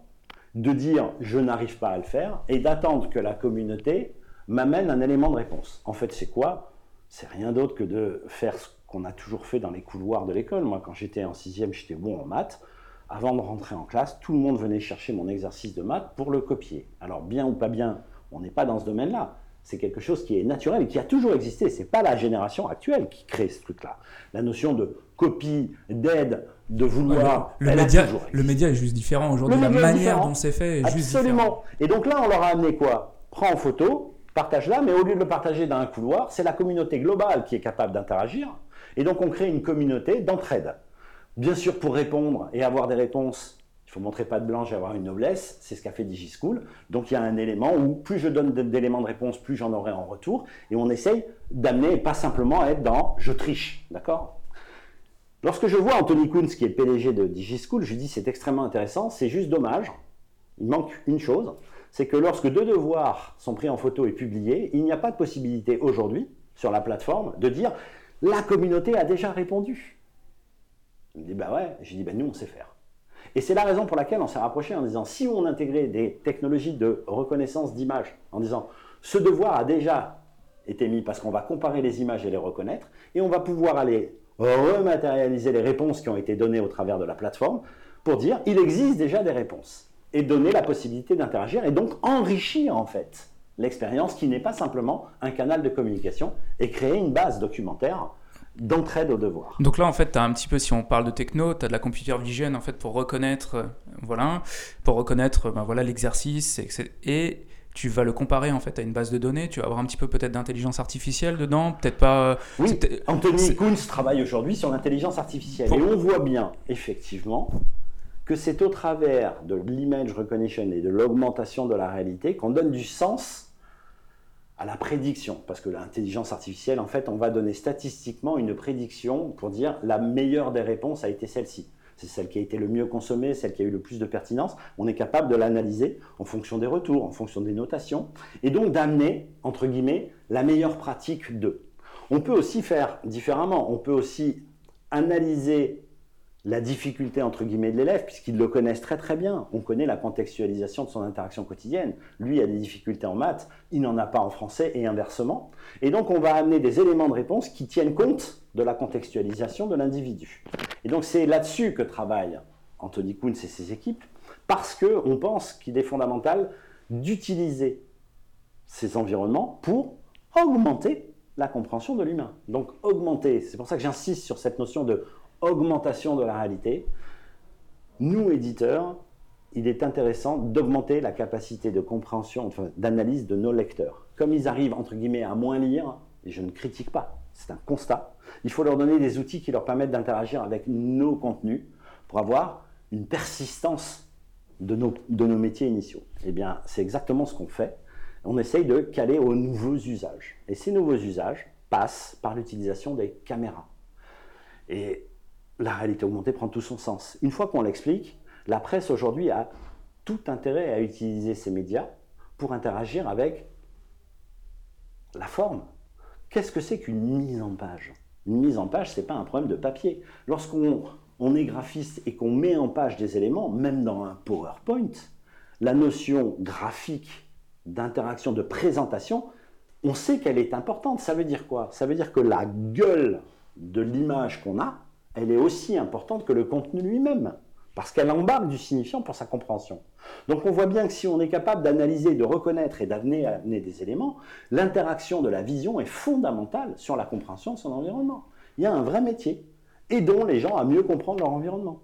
de dire je n'arrive pas à le faire et d'attendre que la communauté m'amène un élément de réponse. En fait, c'est quoi? C'est rien d'autre que de faire ce qu'on a toujours fait dans les couloirs de l'école. Moi, quand j'étais en sixième, j'étais bon en maths. Avant de rentrer en classe, tout le monde venait chercher mon exercice de maths pour le copier. Alors, bien ou pas bien, on n'est pas dans ce domaine-là. C'est quelque chose qui est naturel et qui a toujours existé. Ce n'est pas la génération actuelle qui crée ce truc-là. La notion de copie, d'aide, de vouloir. le, média, le média est juste différent aujourd'hui. La manière dont c'est fait est juste Absolument. Et donc là, on leur a amené quoi? Prends en photo, partage-la, mais au lieu de le partager dans un couloir, c'est la communauté globale qui est capable d'interagir. Et donc, on crée une communauté d'entraide. Bien sûr, pour répondre et avoir des réponses, il faut montrer pas de blanche et avoir une noblesse. C'est ce qu'a fait DigiSchool. Donc, il y a un élément où plus je donne d'éléments de réponse, plus j'en aurai en retour. Et on essaye d'amener, pas simplement à être dans je triche. D'accord? Lorsque je vois Anthony Kunz, qui est le PDG de DigiSchool, je dis c'est extrêmement intéressant, c'est juste dommage. Il manque une chose, c'est que lorsque deux devoirs sont pris en photo et publiés, il n'y a pas de possibilité aujourd'hui sur la plateforme de dire la communauté a déjà répondu. Il me dit bah ouais, j'ai dit bah nous on sait faire. Et c'est la raison pour laquelle on s'est rapproché en disant si on intégrait des technologies de reconnaissance d'images, en disant ce devoir a déjà été mis parce qu'on va comparer les images et les reconnaître, et on va pouvoir aller rematérialiser les réponses qui ont été données au travers de la plateforme pour dire il existe déjà des réponses et donner la possibilité d'interagir et donc enrichir en fait l'expérience qui n'est pas simplement un canal de communication et créer une base documentaire d'entraide au devoir. Donc là, en fait, tu as un petit peu, si on parle de techno, tu as de la computer vision en fait pour reconnaître, euh, voilà, pour reconnaître ben, voilà l'exercice et, tu vas le comparer en fait à une base de données, tu vas avoir un petit peu peut-être d'intelligence artificielle dedans, peut-être pas. Oui, Anthony Kunz travaille aujourd'hui sur l'intelligence artificielle et on voit bien effectivement que c'est au travers de l'image recognition et de l'augmentation de la réalité qu'on donne du sens à la prédiction. Parce que l'intelligence artificielle, en fait, on va donner statistiquement une prédiction pour dire la meilleure des réponses a été celle-ci c'est celle qui a été le mieux consommée, celle qui a eu le plus de pertinence, on est capable de l'analyser en fonction des retours, en fonction des notations, et donc d'amener, entre guillemets, la meilleure pratique d'eux. On peut aussi faire différemment, on peut aussi analyser la difficulté entre guillemets de l'élève, puisqu'ils le connaissent très très bien. On connaît la contextualisation de son interaction quotidienne. Lui a des difficultés en maths, il n'en a pas en français et inversement. Et donc on va amener des éléments de réponse qui tiennent compte de la contextualisation de l'individu. Et donc c'est là-dessus que travaille Anthony Kuntz et ses équipes, parce qu'on pense qu'il est fondamental d'utiliser ces environnements pour augmenter la compréhension de l'humain. Donc augmenter, c'est pour ça que j'insiste sur cette notion de augmentation de la réalité. Nous, éditeurs, il est intéressant d'augmenter la capacité de compréhension, d'analyse de nos lecteurs. Comme ils arrivent, entre guillemets, à moins lire, et je ne critique pas, c'est un constat, il faut leur donner des outils qui leur permettent d'interagir avec nos contenus pour avoir une persistance de nos, de nos métiers initiaux. Eh bien, c'est exactement ce qu'on fait. On essaye de caler aux nouveaux usages. Et ces nouveaux usages passent par l'utilisation des caméras. Et la réalité augmentée prend tout son sens. Une fois qu'on l'explique, la presse aujourd'hui a tout intérêt à utiliser ces médias pour interagir avec la forme. Qu'est-ce que c'est qu'une mise en page? Une mise en page, ce n'est pas un problème de papier. Lorsqu'on on est graphiste et qu'on met en page des éléments, même dans un PowerPoint, la notion graphique d'interaction, de présentation, on sait qu'elle est importante. Ça veut dire quoi? Ça veut dire que la gueule de l'image qu'on a, elle est aussi importante que le contenu lui-même, parce qu'elle embarque du signifiant pour sa compréhension. Donc on voit bien que si on est capable d'analyser, de reconnaître et d'amener des éléments, l'interaction de la vision est fondamentale sur la compréhension de son environnement. Il y a un vrai métier. Aidons les gens à mieux comprendre leur environnement.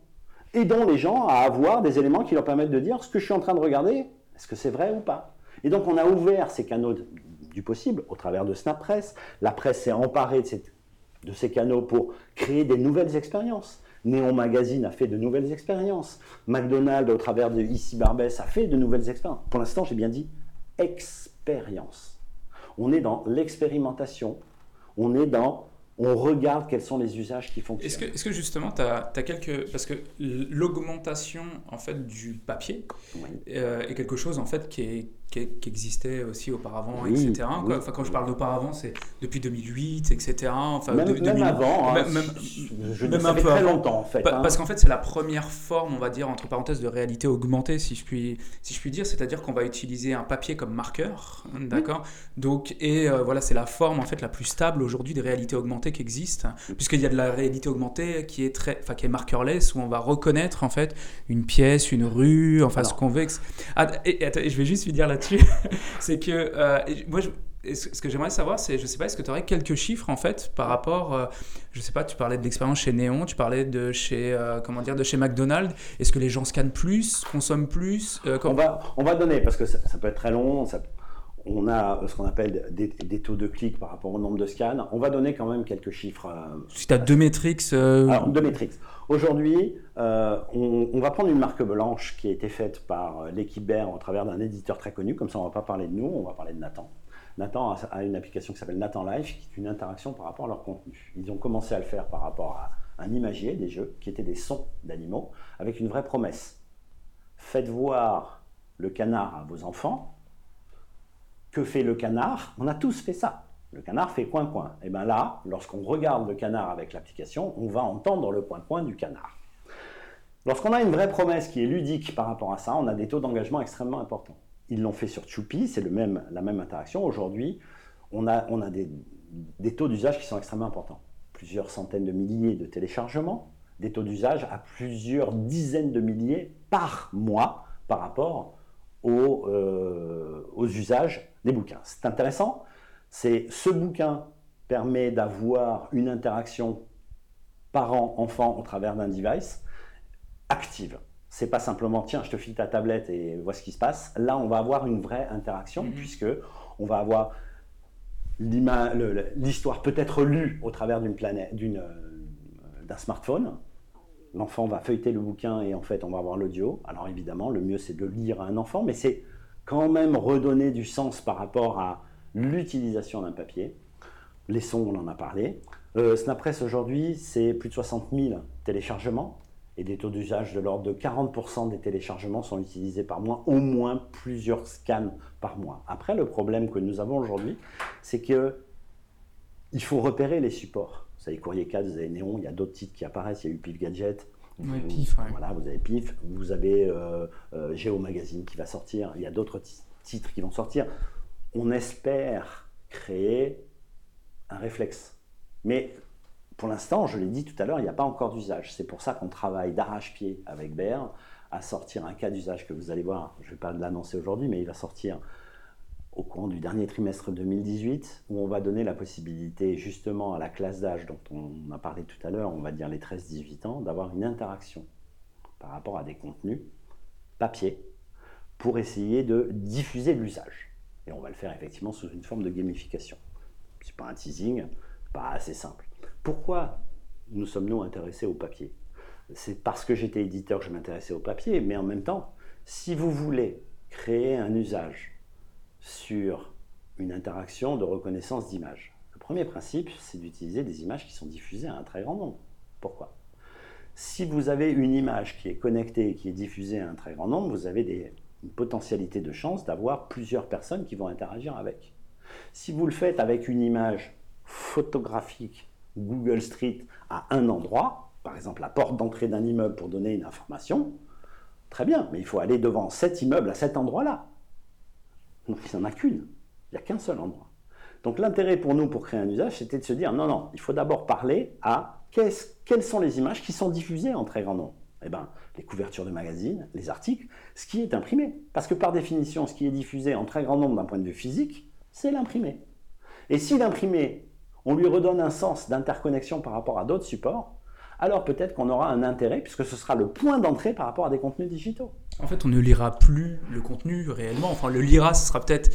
Aidons les gens à avoir des éléments qui leur permettent de dire ce que je suis en train de regarder, est-ce que c'est vrai ou pas Et donc on a ouvert ces canaux du possible au travers de SnapPress. La presse s'est emparée de ces canaux pour créer des nouvelles expériences. Néon Magazine a fait de nouvelles expériences. McDonald's, au travers de Ici Barbès, a fait de nouvelles expériences. Pour l'instant, j'ai bien dit expérience. On est dans l'expérimentation. On est dans on regarde quels sont les usages qui fonctionnent. Est-ce que, est que, justement, tu as, quelques... Parce que l'augmentation en fait, du papier euh, est quelque chose en fait, qui, est, qui, existait aussi auparavant, etc. enfin, quand je parle d'auparavant, c'est depuis 2008, etc. Enfin, même, avant, hein, même, je, même un peu très longtemps en fait. Hein. Parce qu'en fait, c'est la première forme, on va dire, entre parenthèses, de réalité augmentée, si je puis, si je puis dire. C'est-à-dire qu'on va utiliser un papier comme marqueur, d'accord? Donc, et euh, voilà, c'est la forme en fait la plus stable aujourd'hui des réalités augmentées qui existent, puisqu'il y a de la réalité augmentée qui est très, enfin, qui est markerless, où on va reconnaître en fait une pièce, une rue, enfin ce qu'on veut. Ah, et, je vais juste lui dire <laughs> c'est que euh, moi, ce que j'aimerais savoir, c'est, je sais pas, est-ce que tu aurais quelques chiffres en fait par rapport, euh, je sais pas, tu parlais de l'expérience chez Néon, tu parlais de chez, euh, comment dire, de chez McDonald's. Est-ce que les gens scannent plus, consomment plus on, va, on va donner parce que ça, peut être très long. on a ce qu'on appelle des, taux de clics par rapport au nombre de scans. On va donner quand même quelques chiffres. si tu as deux métriques. Alors, deux métriques. Aujourd'hui, euh, on, va prendre une marque blanche qui a été faite par euh, l'équipe au travers d'un éditeur très connu. Comme ça, on ne va pas parler de nous, on va parler de Nathan. Nathan a, une application qui s'appelle Nathan Life, qui est une interaction par rapport à leur contenu. Ils ont commencé à le faire par rapport à un imagier des jeux, qui étaient des sons d'animaux, avec une vraie promesse. Faites voir le canard à vos enfants. Que fait le canard? On a tous fait ça. Le canard fait coin-coin. Et bien là, lorsqu'on regarde le canard avec l'application, on va entendre le coin-coin du canard. Lorsqu'on a une vraie promesse qui est ludique par rapport à ça, on a des taux d'engagement extrêmement importants. Ils l'ont fait sur Choupi, c'est la même interaction. Aujourd'hui, on a, des, taux d'usage qui sont extrêmement importants. Plusieurs centaines de milliers de téléchargements, des taux d'usage à plusieurs dizaines de milliers par mois par rapport aux, euh, aux usages des bouquins. C'est intéressant c'est ce bouquin permet d'avoir une interaction parent-enfant au travers d'un device active. C'est pas simplement tiens, je te file ta tablette et vois ce qui se passe. Là, on va avoir une vraie interaction mhm. puisque on va avoir l'histoire peut-être lue au travers d'une planète, euh, d'un smartphone. L'enfant va feuilleter le bouquin et en fait, on va avoir l'audio. Alors évidemment, le mieux c'est de lire à un enfant, mais c'est quand même redonner du sens par rapport à l'utilisation d'un papier. Les sons, on en a parlé. Euh, aujourd'hui, c'est plus de 60 000 téléchargements et des taux d'usage de l'ordre de 40% des téléchargements sont utilisés par mois, au moins plusieurs scans par mois. Après, le problème que nous avons aujourd'hui, c'est que il faut repérer les supports. Vous avez Courrier 4, vous avez Néon, il y a d'autres titres qui apparaissent, il y a eu Pif Gadget. Oui, Pif, Voilà, vous avez Pif, vous avez euh, euh, Géo Magazine qui va sortir, il y a d'autres titres qui vont sortir on espère créer un réflexe. Mais pour l'instant, je l'ai dit tout à l'heure, il n'y a pas encore d'usage. C'est pour ça qu'on travaille d'arrache-pied avec BER à sortir un cas d'usage que vous allez voir. Je ne vais pas l'annoncer aujourd'hui, mais il va sortir au cours du dernier trimestre 2018, où on va donner la possibilité justement à la classe d'âge dont on a parlé tout à l'heure, on va dire les 13-18 ans, d'avoir une interaction par rapport à des contenus papier pour essayer de diffuser l'usage. Et on va le faire effectivement sous une forme de gamification. Ce n'est pas un teasing, pas assez simple. Pourquoi nous sommes-nous intéressés au papier? C'est parce que j'étais éditeur que je m'intéressais au papier, mais en même temps, si vous voulez créer un usage sur une interaction de reconnaissance d'image, le premier principe, c'est d'utiliser des images qui sont diffusées à un très grand nombre. Pourquoi? Si vous avez une image qui est connectée et qui est diffusée à un très grand nombre, vous avez des une potentialité de chance d'avoir plusieurs personnes qui vont interagir avec. Si vous le faites avec une image photographique Google Street à un endroit, par exemple la porte d'entrée d'un immeuble pour donner une information, très bien, mais il faut aller devant cet immeuble à cet endroit-là. Donc il n'y en a qu'une, il n'y a qu'un seul endroit. Donc l'intérêt pour nous pour créer un usage, c'était de se dire non, non, il faut d'abord parler à quelles sont les images qui sont diffusées en très grand nombre. Eh bien, les couvertures de magazines, les articles, ce qui est imprimé. Parce que par définition, ce qui est diffusé en très grand nombre d'un point de vue physique, c'est l'imprimé. Et si l'imprimé, on lui redonne un sens d'interconnexion par rapport à d'autres supports, alors peut-être qu'on aura un intérêt, puisque ce sera le point d'entrée par rapport à des contenus digitaux. En fait, on ne lira plus le contenu réellement. Enfin, le lira, ce sera peut-être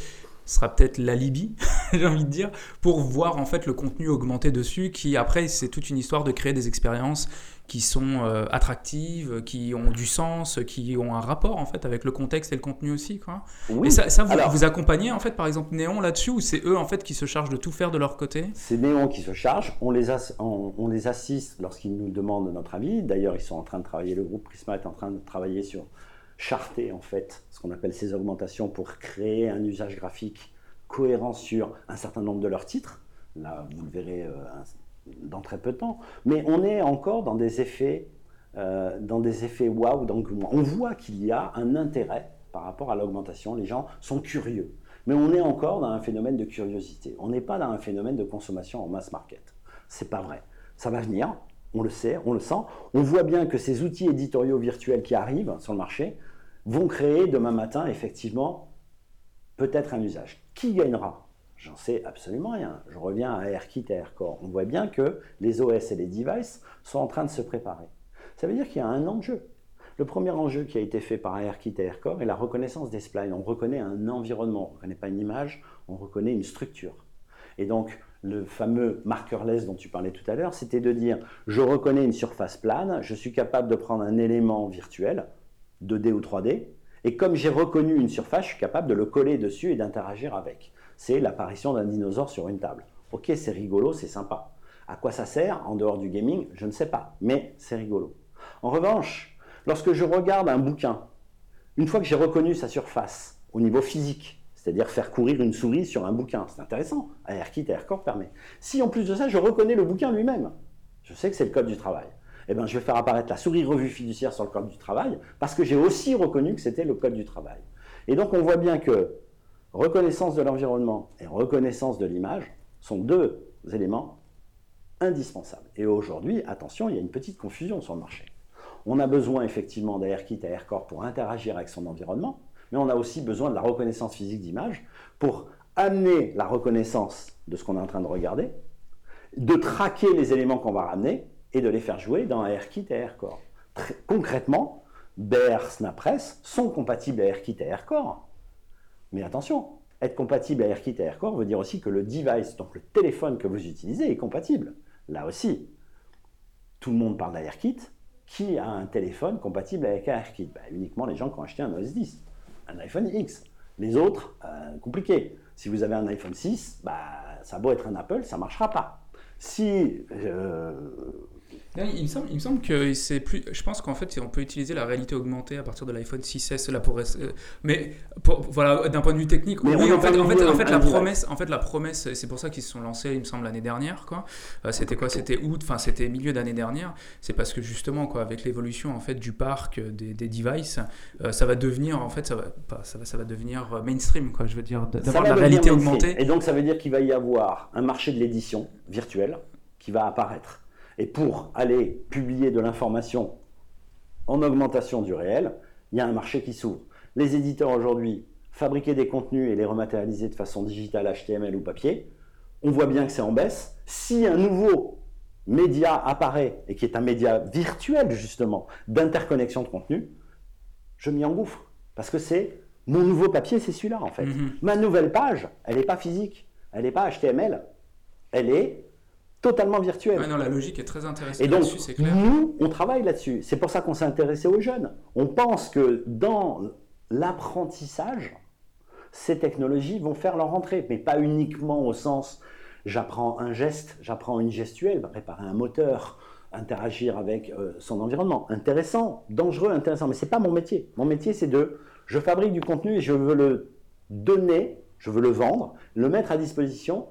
sera peut-être l'alibi, <laughs> j'ai envie de dire, pour voir en fait le contenu augmenté dessus, qui après c'est toute une histoire de créer des expériences qui sont euh, attractives, qui ont du sens, qui ont un rapport en fait avec le contexte et le contenu aussi, quoi. Et ça, ça vous, vous accompagnez en fait par exemple Néon là-dessus, ou c'est eux en fait qui se chargent de tout faire de leur côté? C'est Néon qui se charge, on les, on, on les assiste lorsqu'ils nous demandent notre avis. D'ailleurs, ils sont en train de travailler, le groupe Prisma est en train de travailler sur charter en fait ce qu'on appelle ces augmentations pour créer un usage graphique cohérent sur un certain nombre de leurs titres. Là, vous le verrez euh, dans très peu de temps. Mais on est encore dans des effets, euh, dans des effets waouh, d'engouement. On voit qu'il y a un intérêt par rapport à l'augmentation. Les gens sont curieux. Mais on est encore dans un phénomène de curiosité. On n'est pas dans un phénomène de consommation en mass market. C'est pas vrai. Ça va venir on le sait, on le sent. On voit bien que ces outils éditoriaux virtuels qui arrivent sur le marché vont créer demain matin effectivement peut-être un usage. Qui gagnera? J'en sais absolument rien. Je reviens à AirKit et AirCore. On voit bien que les OS et les devices sont en train de se préparer. Ça veut dire qu'il y a un enjeu. Le premier enjeu qui a été fait par AirKit et AirCore est la reconnaissance des splines. On reconnaît un environnement, on ne reconnaît pas une image, on reconnaît une structure. Et donc, le fameux markerless dont tu parlais tout à l'heure, c'était de dire je reconnais une surface plane, je suis capable de prendre un élément virtuel, 2D ou 3D, et comme j'ai reconnu une surface, je suis capable de le coller dessus et d'interagir avec. C'est l'apparition d'un dinosaure sur une table. Ok, c'est rigolo, c'est sympa. À quoi ça sert en dehors du gaming Je ne sais pas, mais c'est rigolo. En revanche, lorsque je regarde un bouquin, une fois que j'ai reconnu sa surface au niveau physique, c'est-à-dire faire courir une souris sur un bouquin. C'est intéressant. AirKit et permet. Si en plus de ça, je reconnais le bouquin lui-même, je sais que c'est le code du travail. Eh bien, je vais faire apparaître la souris revue fiduciaire sur le code du travail parce que j'ai aussi reconnu que c'était le code du travail. Et donc, on voit bien que reconnaissance de l'environnement et reconnaissance de l'image sont deux éléments indispensables. Et aujourd'hui, attention, il y a une petite confusion sur le marché. On a besoin effectivement d'AirKit et AirCore pour interagir avec son environnement, mais on a aussi besoin de la reconnaissance physique d'image pour amener la reconnaissance de ce qu'on est en train de regarder, de traquer les éléments qu'on va ramener et de les faire jouer dans AirKit et AirCore. concrètement, Bear, SnapRes sont compatibles à AirKit et AirCore. Mais attention, être compatible à AirKit et AirCore veut dire aussi que le device, donc le téléphone que vous utilisez, est compatible. Là aussi, tout le monde parle d'AirKit. Qui a un téléphone compatible avec AirKit? Ben, Uniquement les gens qui ont acheté un OS 10 un iPhone X. Les autres, euh, compliqué. Si vous avez un iPhone 6, bah, ça a beau être un Apple, ça ne marchera pas. Si euh, il me semble, il me semble que c'est plus. Je pense qu'en fait, on peut utiliser la réalité augmentée à partir de l'iPhone 6S là pour. Euh, mais voilà, d'un point de vue technique, oui. En fait, en fait, en fait la promesse, en fait, la promesse, c'est pour ça qu'ils se sont lancés, il me semble, l'année dernière, quoi. Euh, c'était quoi? C'était août, enfin, c'était milieu d'année dernière. C'est parce que justement, quoi, avec l'évolution en fait du parc des, des devices, euh, ça va devenir, en fait, ça va, ça va, ça va devenir mainstream, quoi. Je veux dire, d'avoir la réalité augmentée. Et donc, ça veut dire qu'il va y avoir un marché de l'édition virtuelle qui va apparaître et pour aller publier de l'information en augmentation du réel, il y a un marché qui s'ouvre. Les éditeurs aujourd'hui, fabriquer des contenus et les rematérialiser de façon digitale, HTML ou papier, on voit bien que c'est en baisse. Si un nouveau média apparaît, et qui est un média virtuel justement, d'interconnexion de contenu, je m'y engouffre. Parce que c'est mon nouveau papier, c'est celui-là en fait. Mm-hmm. Ma nouvelle page, elle n'est pas physique, elle n'est pas HTML, elle est totalement virtuel. non, la logique est très intéressante. Et donc, nous, on travaille là-dessus. C'est pour ça qu'on s'est intéressé aux jeunes. On pense que dans l'apprentissage, ces technologies vont faire leur entrée, mais pas uniquement au sens j'apprends un geste, j'apprends une gestuelle, préparer un moteur, interagir avec euh, son environnement. Intéressant, dangereux, intéressant, mais ce n'est pas mon métier. Mon métier, c'est de, je fabrique du contenu et je veux le donner, je veux le vendre, le mettre à disposition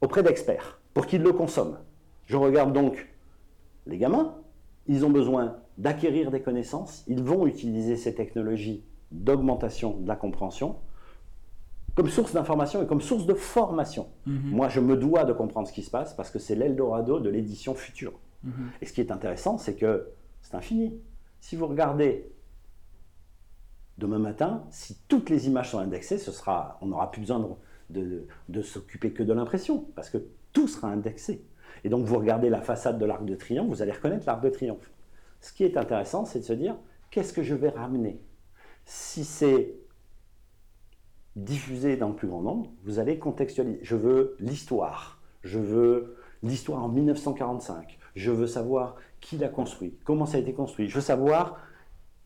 auprès d'experts pour qu'ils le consomment. Je regarde donc les gamins, ils ont besoin d'acquérir des connaissances, ils vont utiliser ces technologies d'augmentation de la compréhension comme source d'information et comme source de formation. Mhm. Moi, je me dois de comprendre ce qui se passe parce que c'est l'Eldorado de l'édition future. Mhm. Et ce qui est intéressant, c'est que c'est infini. Si vous regardez demain matin, si toutes les images sont indexées, ce sera, on n'aura plus besoin de, de s'occuper que de l'impression, parce que tout sera indexé. Et donc, vous regardez la façade de l'Arc de Triomphe, vous allez reconnaître l'Arc de Triomphe. Ce qui est intéressant, c'est de se dire, qu'est-ce que je vais ramener? Si c'est diffusé dans le plus grand nombre, vous allez contextualiser. Je veux l'histoire. Je veux l'histoire en 1945. Je veux savoir qui l'a construit, comment ça a été construit. Je veux savoir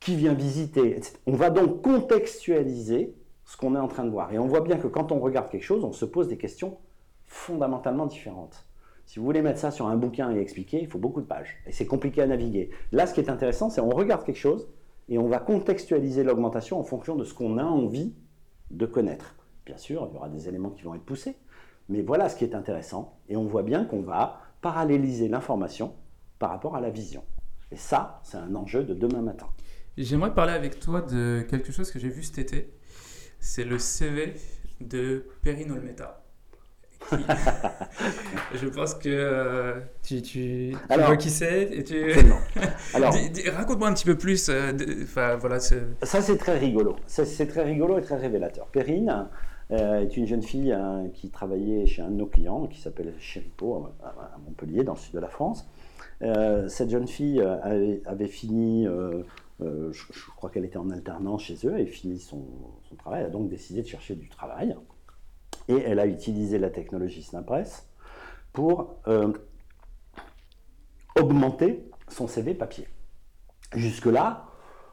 qui vient visiter. On va donc contextualiser ce qu'on est en train de voir. Et on voit bien que quand on regarde quelque chose, on se pose des questions fondamentalement différentes. Si vous voulez mettre ça sur un bouquin et expliquer, il faut beaucoup de pages. Et c'est compliqué à naviguer. Là, ce qui est intéressant, c'est on regarde quelque chose et on va contextualiser l'augmentation en fonction de ce qu'on a envie de connaître. Bien sûr, il y aura des éléments qui vont être poussés, mais voilà ce qui est intéressant. Et on voit bien qu'on va paralléliser l'information par rapport à la vision. Et ça, c'est un enjeu de demain matin. J'aimerais parler avec toi de quelque chose que j'ai vu cet été. C'est le CV de Perrine Olmeta. <laughs> je pense que euh, tu, tu, vois qui c'est. Tu... <laughs> Alors, raconte-moi un petit peu plus. Euh, voilà, ça, c'est très rigolo. C'est très rigolo et très révélateur. Perrine euh, est une jeune fille qui travaillait chez un de nos clients, qui s'appelle Chéripo, à, Montpellier, dans le sud de la France. cette jeune fille avait, fini, je, crois qu'elle était en alternance chez eux, elle avait fini son, son travail, elle a donc décidé de chercher du travail. Et elle a utilisé la technologie Snapress pour euh, augmenter son CV papier. Jusque-là,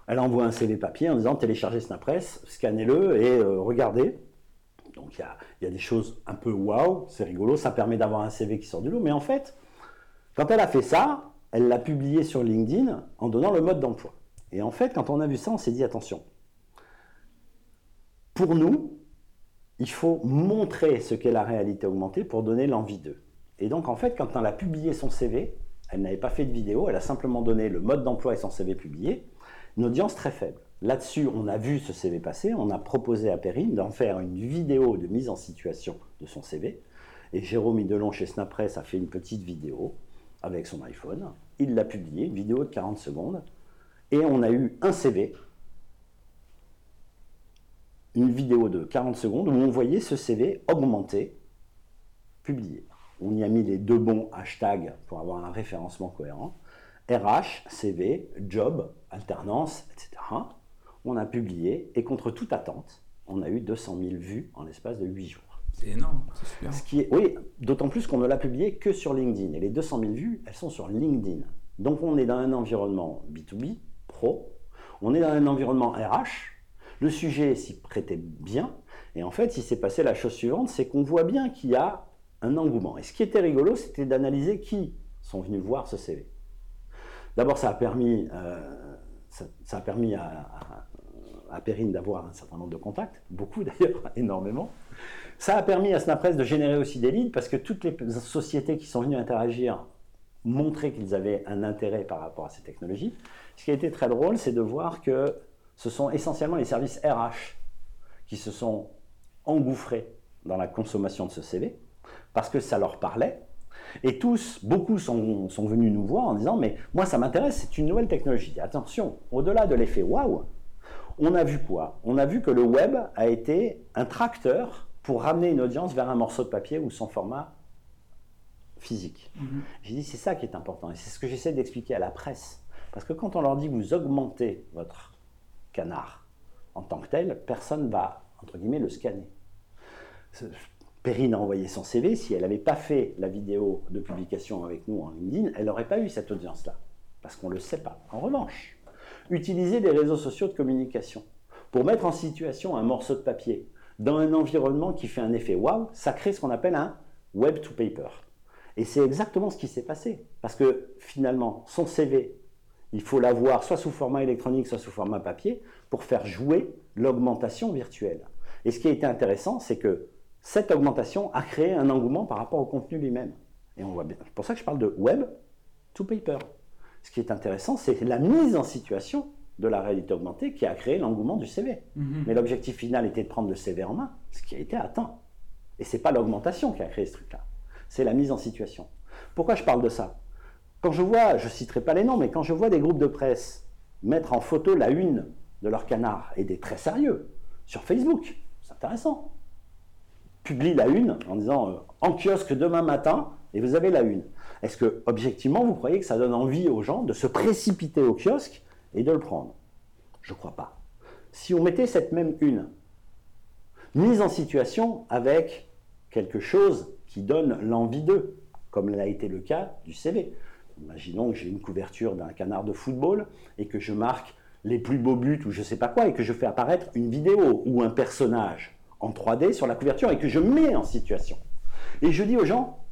elle envoie un CV papier en disant téléchargez Snapress, scannez-le et euh, regardez. Donc il y, a, des choses un peu waouh, c'est rigolo, ça permet d'avoir un CV qui sort du lot. Mais en fait, quand elle a fait ça, elle l'a publié sur LinkedIn en donnant le mode d'emploi. Et en fait, quand on a vu ça, on s'est dit attention. Pour nous, il faut montrer ce qu'est la réalité augmentée pour donner l'envie d'eux. Et donc, en fait, quand elle a publié son CV, elle n'avait pas fait de vidéo, elle a simplement donné le mode d'emploi et son CV publié, une audience très faible. Là-dessus, on a vu ce CV passer, on a proposé à Perrine d'en faire une vidéo de mise en situation de son CV. Et Jérôme Idelon chez Snapress a fait une petite vidéo avec son iPhone. Il l'a publié, une vidéo de 40 secondes. Et on a eu un CV une vidéo de 40 secondes où on voyait ce CV augmenté, publié. On y a mis les deux bons hashtags pour avoir un référencement cohérent. RH, CV, job, alternance, etc. On a publié et contre toute attente, on a eu 200 000 vues en l'espace de 8 jours. C'est énorme, c'est super. Ce qui est, oui, d'autant plus qu'on ne l'a publié que sur LinkedIn. Et les 200 000 vues, elles sont sur LinkedIn. Donc on est dans un environnement B2B, On est dans un environnement RH, le sujet s'y prêtait bien, et en fait, il s'est passé la chose suivante, c'est qu'on voit bien qu'il y a un engouement. Et ce qui était rigolo, c'était d'analyser qui sont venus voir ce CV. D'abord, ça a permis, euh, ça, a permis à, à, Perrine d'avoir un certain nombre de contacts, beaucoup d'ailleurs, <laughs> énormément. Ça a permis à Snapress de générer aussi des leads parce que toutes les sociétés qui sont venues interagir montraient qu'ils avaient un intérêt par rapport à ces technologies. Ce qui a été très drôle, c'est de voir que ce sont essentiellement les services RH qui se sont engouffrés dans la consommation de ce CV parce que ça leur parlait. Et tous, beaucoup sont, venus nous voir en disant Mais moi, ça m'intéresse, c'est une nouvelle technologie. Attention, au-delà de l'effet waouh, on a vu quoi? On a vu que le web a été un tracteur pour ramener une audience vers un morceau de papier ou son format physique. Mhm. J'ai dit C'est ça qui est important. Et c'est ce que j'essaie d'expliquer à la presse. Parce que quand on leur dit Vous augmentez votre canard en tant que tel, personne va, entre guillemets, le scanner. Perrine a envoyé son CV, si elle n'avait pas fait la vidéo de publication avec nous en LinkedIn, elle n'aurait pas eu cette audience-là, parce qu'on ne le sait pas. En revanche, utiliser des réseaux sociaux de communication pour mettre en situation un morceau de papier dans un environnement qui fait un effet waouh, ça crée ce qu'on appelle un web to paper. Et c'est exactement ce qui s'est passé, parce que finalement, son CV il faut l'avoir soit sous format électronique, soit sous format papier, pour faire jouer l'augmentation virtuelle. Et ce qui a été intéressant, c'est que cette augmentation a créé un engouement par rapport au contenu lui-même. Et on voit bien. C'est pour ça que je parle de web to paper. Ce qui est intéressant, c'est la mise en situation de la réalité augmentée qui a créé l'engouement du CV. Mhm. Mais l'objectif final était de prendre le CV en main, ce qui a été atteint. Et ce n'est pas l'augmentation qui a créé ce truc-là, c'est la mise en situation. Pourquoi je parle de ça? Quand je vois, je ne citerai pas les noms, mais quand je vois des groupes de presse mettre en photo la une de leur canard, et des très sérieux, sur Facebook, c'est intéressant. Publie la une en disant euh, en kiosque demain matin, et vous avez la une. Est-ce que, objectivement, vous croyez que ça donne envie aux gens de se précipiter au kiosque et de le prendre? Je ne crois pas. Si on mettait cette même une, mise en situation avec quelque chose qui donne l'envie d'eux, comme l'a été le cas du CV. Imaginons que j'ai une couverture d'un canard de football et que je marque les plus beaux buts ou je ne sais pas quoi et que je fais apparaître une vidéo ou un personnage en 3D sur la couverture et que je mets en situation. Et je dis aux gens,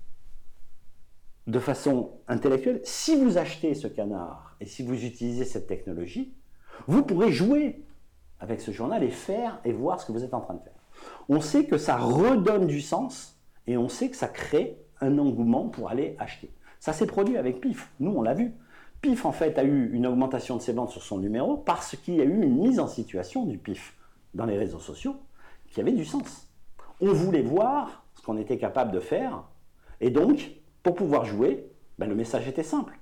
de façon intellectuelle, si vous achetez ce canard et si vous utilisez cette technologie, vous pourrez jouer avec ce journal et faire et voir ce que vous êtes en train de faire. On sait que ça redonne du sens et on sait que ça crée un engouement pour aller acheter. Ça s'est produit avec PIF. Nous, on l'a vu. PIF, en fait, a eu une augmentation de ses ventes sur son numéro parce qu'il y a eu une mise en situation du PIF dans les réseaux sociaux qui avait du sens. On voulait voir ce qu'on était capable de faire et donc, pour pouvoir jouer, ben, le message était simple.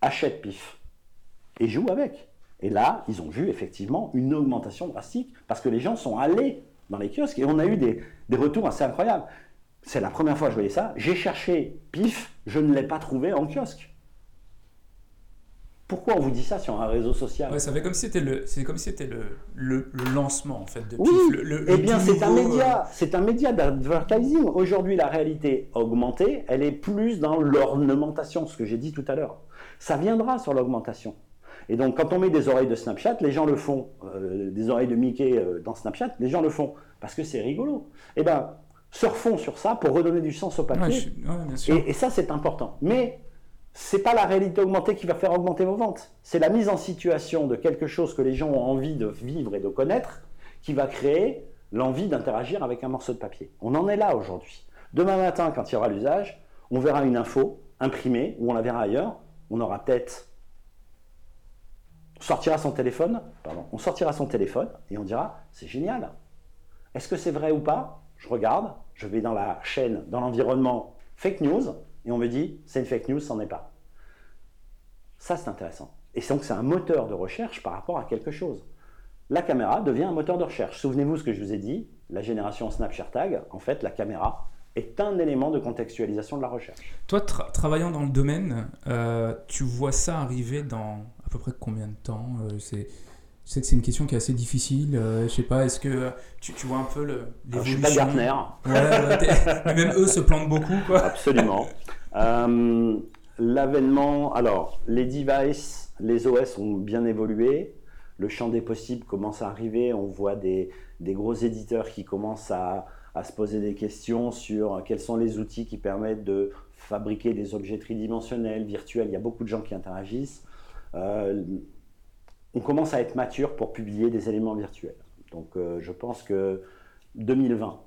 Achète PIF et joue avec. Et là, ils ont vu effectivement une augmentation drastique parce que les gens sont allés dans les kiosques et on a eu des, des retours assez incroyables. C'est la première fois que je voyais ça. J'ai cherché PIF, je ne l'ai pas trouvé en kiosque. Pourquoi on vous dit ça sur un réseau social? Ouais, ça fait comme si c'était le, c'est comme si c'était le, le, lancement en fait de PIF. Eh bien c'est un média, euh, c'est un média d'advertising. Aujourd'hui, la réalité augmentée, elle est plus dans l'ornementation, ce que j'ai dit tout à l'heure. Ça viendra sur l'augmentation. Et donc, quand on met des oreilles de Snapchat, les gens le font. Euh, des oreilles de Mickey euh, dans Snapchat, les gens le font parce que c'est rigolo. Eh bien, surfons sur ça pour redonner du sens au papier. et, ça, c'est important. Mais c'est pas la réalité augmentée qui va faire augmenter vos ventes. C'est la mise en situation de quelque chose que les gens ont envie de vivre et de connaître qui va créer l'envie d'interagir avec un morceau de papier. On en est là aujourd'hui. Demain matin, quand il y aura l'usage, on verra une info imprimée ou on la verra ailleurs. On aura peut-être sortira son téléphone, pardon, on sortira son téléphone et on dira c'est génial. Est-ce que c'est vrai ou pas? Je regarde, je vais dans la chaîne, dans l'environnement fake news, et on me dit, c'est une fake news, c'en est pas. Ça, c'est intéressant. Et donc, c'est un moteur de recherche par rapport à quelque chose. La caméra devient un moteur de recherche. Souvenez-vous ce que je vous ai dit, la génération Snapchat Tag, en fait, la caméra est un élément de contextualisation de la recherche. Toi, travaillant dans le domaine, euh, tu vois ça arriver dans à peu près combien de temps euh, je sais que c'est une question qui est assez difficile. Euh, je sais pas, est-ce que tu, tu, vois un peu le, l'évolution Je suis pas Gartner. Ouais, <laughs> même eux se plantent beaucoup. Quoi. Absolument. Euh, l'avènement, alors, les devices, les OS ont bien évolué. Le champ des possibles commence à arriver. On voit des, des gros éditeurs qui commencent à, à, se poser des questions sur quels sont les outils qui permettent de fabriquer des objets tridimensionnels, virtuels. Il y a beaucoup de gens qui interagissent. Euh, on commence à être mature pour publier des éléments virtuels. Donc euh, je pense que 2020,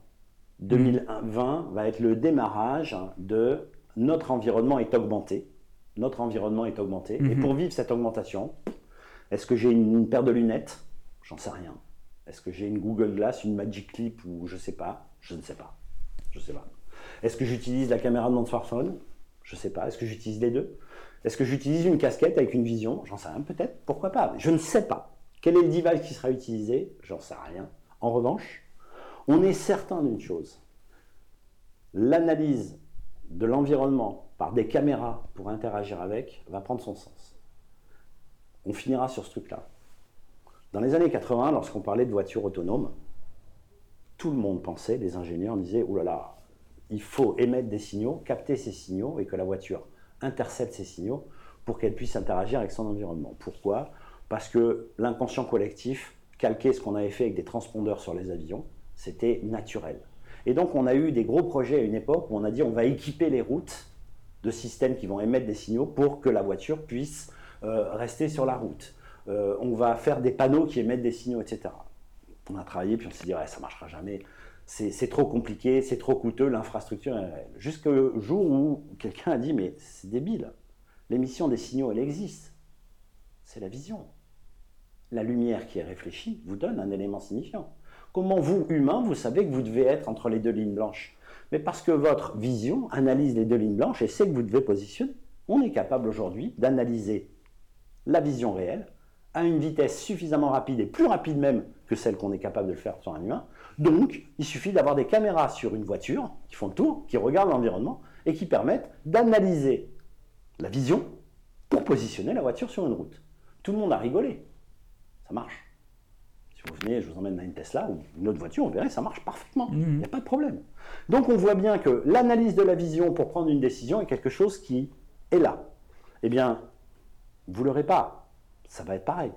2020 va être le démarrage de notre environnement est augmenté. Notre environnement est augmenté. Et mhm. pour vivre cette augmentation, est-ce que j'ai une, paire de lunettes? J'en sais rien. Est-ce que j'ai une Google Glass, une Magic Clip ou je sais pas? Je ne sais pas. Je sais pas. Est-ce que j'utilise la caméra de mon smartphone? Je ne sais pas. Est-ce que j'utilise les deux? Est-ce que j'utilise une casquette avec une vision? J'en sais rien, peut-être. Pourquoi pas Je ne sais pas. Quel est le device qui sera utilisé? J'en sais rien. En revanche, on est certain d'une chose. L'analyse de l'environnement par des caméras pour interagir avec va prendre son sens. On finira sur ce truc-là. Dans les années 80, lorsqu'on parlait de voitures autonomes, tout le monde pensait, les ingénieurs disaient, oh là là, il faut émettre des signaux, capter ces signaux et que la voiture intercepte ces signaux pour qu'elle puisse interagir avec son environnement. Pourquoi? Parce que l'inconscient collectif calquait ce qu'on avait fait avec des transpondeurs sur les avions, c'était naturel. Et donc on a eu des gros projets à une époque où on a dit on va équiper les routes de systèmes qui vont émettre des signaux pour que la voiture puisse euh, rester sur la route. Euh, on va faire des panneaux qui émettent des signaux, etc. On a travaillé, puis on s'est dit, ouais, ça marchera jamais c'est trop compliqué, c'est trop coûteux, l'infrastructure Jusqu'au jour où quelqu'un a dit mais c'est débile, l'émission des signaux elle existe, c'est la vision. la lumière qui est réfléchie vous donne un élément signifiant. Comment vous, humain, vous savez que vous devez être entre les deux lignes blanches? Mais parce que votre vision analyse les deux lignes blanches et sait que vous devez positionner. On est capable aujourd'hui d'analyser la vision réelle à une vitesse suffisamment rapide et plus rapide même que celle qu'on est capable de le faire sur un humain. Donc, il suffit d'avoir des caméras sur une voiture qui font le tour, qui regardent l'environnement et qui permettent d'analyser la vision pour positionner la voiture sur une route. Tout le monde a rigolé. Ça marche. Si vous venez, je vous emmène dans une Tesla ou une autre voiture, vous verrez, ça marche parfaitement. Mmh. Il n'y a pas de problème. Donc on voit bien que l'analyse de la vision pour prendre une décision est quelque chose qui est là. Eh bien, vous l'aurez pas. Ça va être pareil.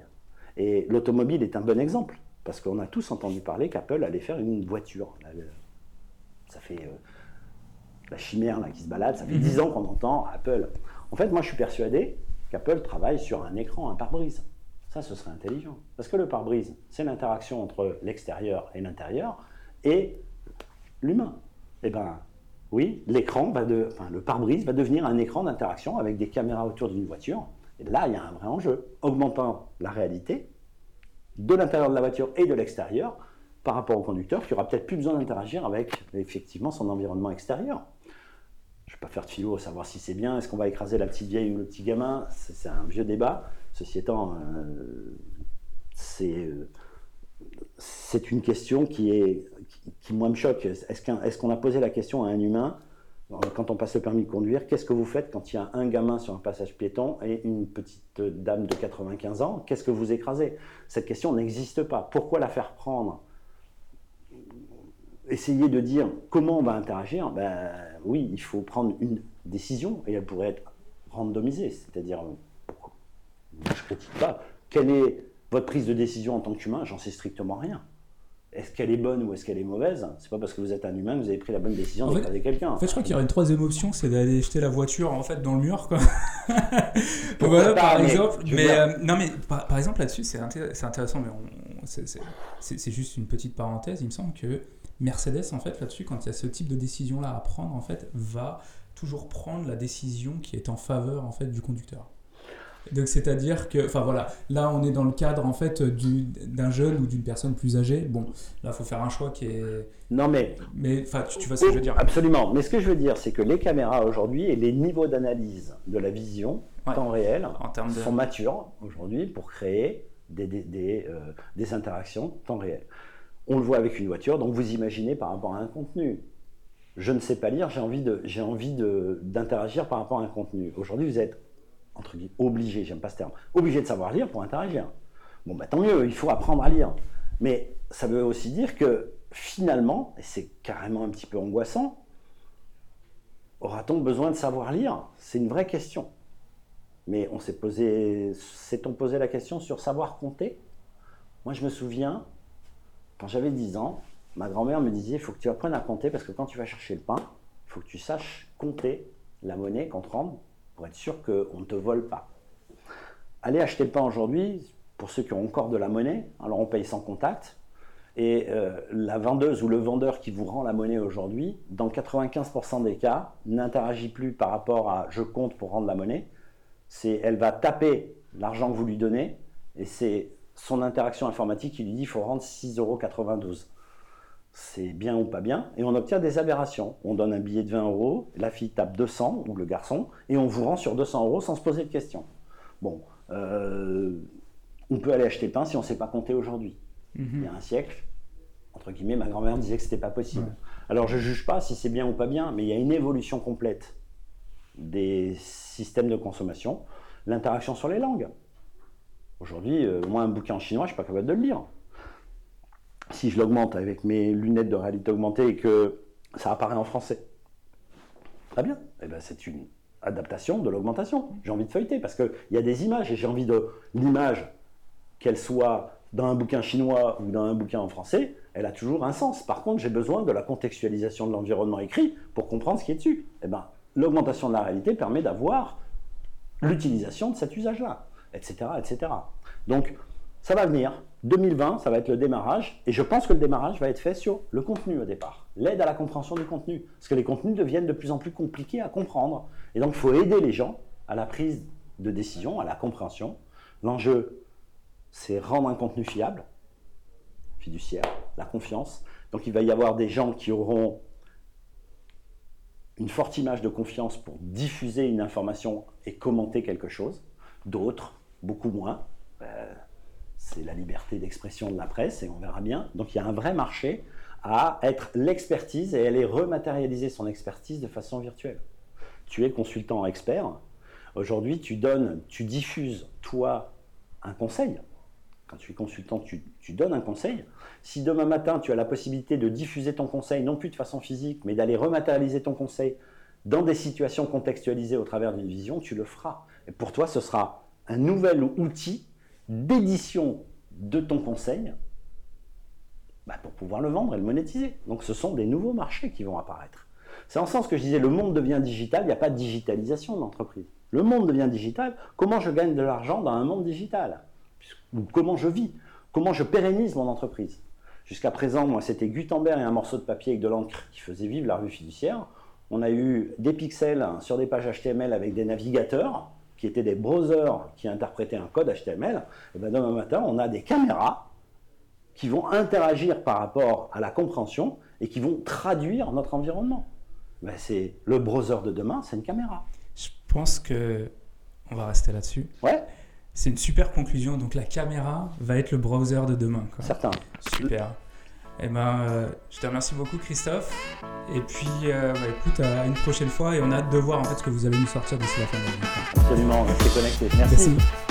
Et l'automobile est un bon exemple. Parce qu'on a tous entendu parler qu'Apple allait faire une voiture. Ça fait euh, la chimère là, qui se balade, ça fait mmh. dix ans qu'on entend Apple. En fait, moi je suis persuadé qu'Apple travaille sur un écran, un pare-brise. Ça, ce serait intelligent. Parce que le pare-brise, c'est l'interaction entre l'extérieur et l'intérieur et l'humain. Eh bien, oui, l'écran va de, enfin, le pare-brise va devenir un écran d'interaction avec des caméras autour d'une voiture. Et là, il y a un vrai enjeu. Augmentant la réalité de l'intérieur de la voiture et de l'extérieur par rapport au conducteur qui aura peut-être plus besoin d'interagir avec effectivement son environnement extérieur je ne vais pas faire de philo, savoir si c'est bien, est-ce qu'on va écraser la petite vieille ou le petit gamin, c'est un vieux débat. Ceci étant, euh, euh, c'est une question qui, est, qui, moi me choque. Est-ce qu'on a posé la question à un humain quand on passe le permis de conduire, qu'est-ce que vous faites quand il y a un gamin sur un passage piéton et une petite dame de 95 ans Qu'est-ce que vous écrasez? Cette question n'existe pas. Pourquoi la faire prendre? Essayer de dire comment on va interagir, ben oui, il faut prendre une décision et elle pourrait être randomisée. C'est-à-dire, je ne critique pas. Quelle est votre prise de décision en tant qu'humain? J'en sais strictement rien. Est-ce qu'elle est bonne ou est-ce qu'elle est mauvaise C'est pas parce que vous êtes un humain que vous avez pris la bonne décision d'écraser quelqu'un. En fait, je crois qu'il y aurait une troisième option, c'est d'aller jeter la voiture en fait dans le mur, quoi. <laughs> voilà, par exemple. Mais, euh, non, mais par, exemple là-dessus, c'est intéressant, mais c'est juste une petite parenthèse. Il me semble que Mercedes, en fait, là-dessus, quand il y a ce type de décision-là à prendre, en fait, va toujours prendre la décision qui est en faveur, en fait, du conducteur. Donc c'est-à-dire que, enfin voilà, là on est dans le cadre en fait d'un jeune ou d'une personne plus âgée. Bon, là il faut faire un choix qui est. Non mais. Mais enfin, tu, vois ce que je veux dire. Absolument. Mais ce que je veux dire, c'est que les caméras aujourd'hui et les niveaux d'analyse de la vision temps réel en sont matures aujourd'hui pour créer des, des, des, euh, des interactions temps réel. On le voit avec une voiture, donc vous imaginez par rapport à un contenu. Je ne sais pas lire, j'ai envie, de, j'ai envie d'interagir par rapport à un contenu. Aujourd'hui, vous êtes, entre guillemets, obligé, j'aime pas ce terme, obligé de savoir lire pour interagir. Bon, bah, tant mieux, il faut apprendre à lire. Mais ça veut aussi dire que finalement, et c'est carrément un petit peu angoissant, aura-t-on besoin de savoir lire? C'est une vraie question. Mais on s'est posé, s'est-on posé la question sur savoir compter? Moi, je me souviens, quand j'avais 10 ans, ma grand-mère me disait il faut que tu apprennes à compter parce que quand tu vas chercher le pain, il faut que tu saches compter la monnaie qu'on te rend pour être sûr qu'on ne te vole pas. Aller acheter le pain aujourd'hui, pour ceux qui ont encore de la monnaie, alors on paye sans contact. Et euh, la vendeuse ou le vendeur qui vous rend la monnaie aujourd'hui, dans 95% des cas, n'interagit plus par rapport à je compte pour rendre la monnaie. C'est elle va taper l'argent que vous lui donnez et c'est son interaction informatique, il lui dit il faut rendre 6,92 euros. C'est bien ou pas bien, et on obtient des aberrations. On donne un billet de 20 euros, la fille tape 200, ou le garçon, et on vous rend sur 200 euros sans se poser de questions. Bon, euh, on peut aller acheter pain si on ne sait pas compter aujourd'hui. Mhm. Il y a un siècle, entre guillemets, ma grand-mère disait que ce n'était pas possible. Alors je ne juge pas si c'est bien ou pas bien, mais il y a une évolution complète des systèmes de consommation. L'interaction sur les langues. Aujourd'hui, euh, moi, un bouquin en chinois, je ne suis pas capable de le lire. Si je l'augmente avec mes lunettes de réalité augmentée et que ça apparaît en français, très bien. Eh ben, c'est une adaptation de l'augmentation. J'ai envie de feuilleter parce qu'il y a des images et j'ai envie de l'image, qu'elle soit dans un bouquin chinois ou dans un bouquin en français, elle a toujours un sens. Par contre, j'ai besoin de la contextualisation de l'environnement écrit pour comprendre ce qui est dessus. Eh ben, l'augmentation de la réalité permet d'avoir l'utilisation de cet usage-là etc., etc. Donc, ça va venir. 2020, ça va être le démarrage. Et je pense que le démarrage va être fait sur le contenu au départ. L'aide à la compréhension du contenu. Parce que les contenus deviennent de plus en plus compliqués à comprendre. Et donc, il faut aider les gens à la prise de décision, à la compréhension. L'enjeu, c'est rendre un contenu fiable, fiduciaire, la confiance. Donc il va y avoir des gens qui auront une forte image de confiance pour diffuser une information et commenter quelque chose. D'autres, beaucoup moins. Euh, liberté d'expression de la presse et on verra bien. Donc il y a un vrai marché à être l'expertise et aller rematérialiser son expertise de façon virtuelle. Tu es consultant expert. Aujourd'hui, tu donnes, tu diffuses, toi, un conseil. Quand tu es consultant, tu, tu, donnes un conseil. Si demain matin, tu as la possibilité de diffuser ton conseil, non plus de façon physique, mais d'aller rematérialiser ton conseil dans des situations contextualisées au travers d'une vision, tu le feras. Pour toi, ce sera un nouvel outil d'édition de ton conseil bah, pour pouvoir le vendre et le monétiser. Donc ce sont des nouveaux marchés qui vont apparaître. C'est en sens que je disais, le monde devient digital, il n'y a pas de digitalisation de l'entreprise. Le monde devient digital, comment je gagne de l'argent dans un monde digital? Ou comment je vis? Comment je pérennise mon entreprise? Jusqu'à présent, moi, c'était Gutenberg et un morceau de papier avec de l'encre qui faisait vivre la revue fiduciaire. On a eu des pixels sur des pages HTML avec des navigateurs qui étaient des browsers qui interprétaient un code HTML, et bien demain matin, on a des caméras qui vont interagir par rapport à la compréhension et qui vont traduire notre environnement. Ben c'est le browser de demain, c'est une caméra. Je pense que on va rester là-dessus. Ouais. C'est une super conclusion. Donc la caméra va être le browser de demain. Quoi. Certain. Super. Eh ben, euh, je te remercie beaucoup, Christophe. Et puis, euh, bah, écoute, à une prochaine fois. Et on a hâte de voir en fait ce que vous allez nous sortir d'ici la fin de l'année. Absolument, on rester connecté. Merci. Merci.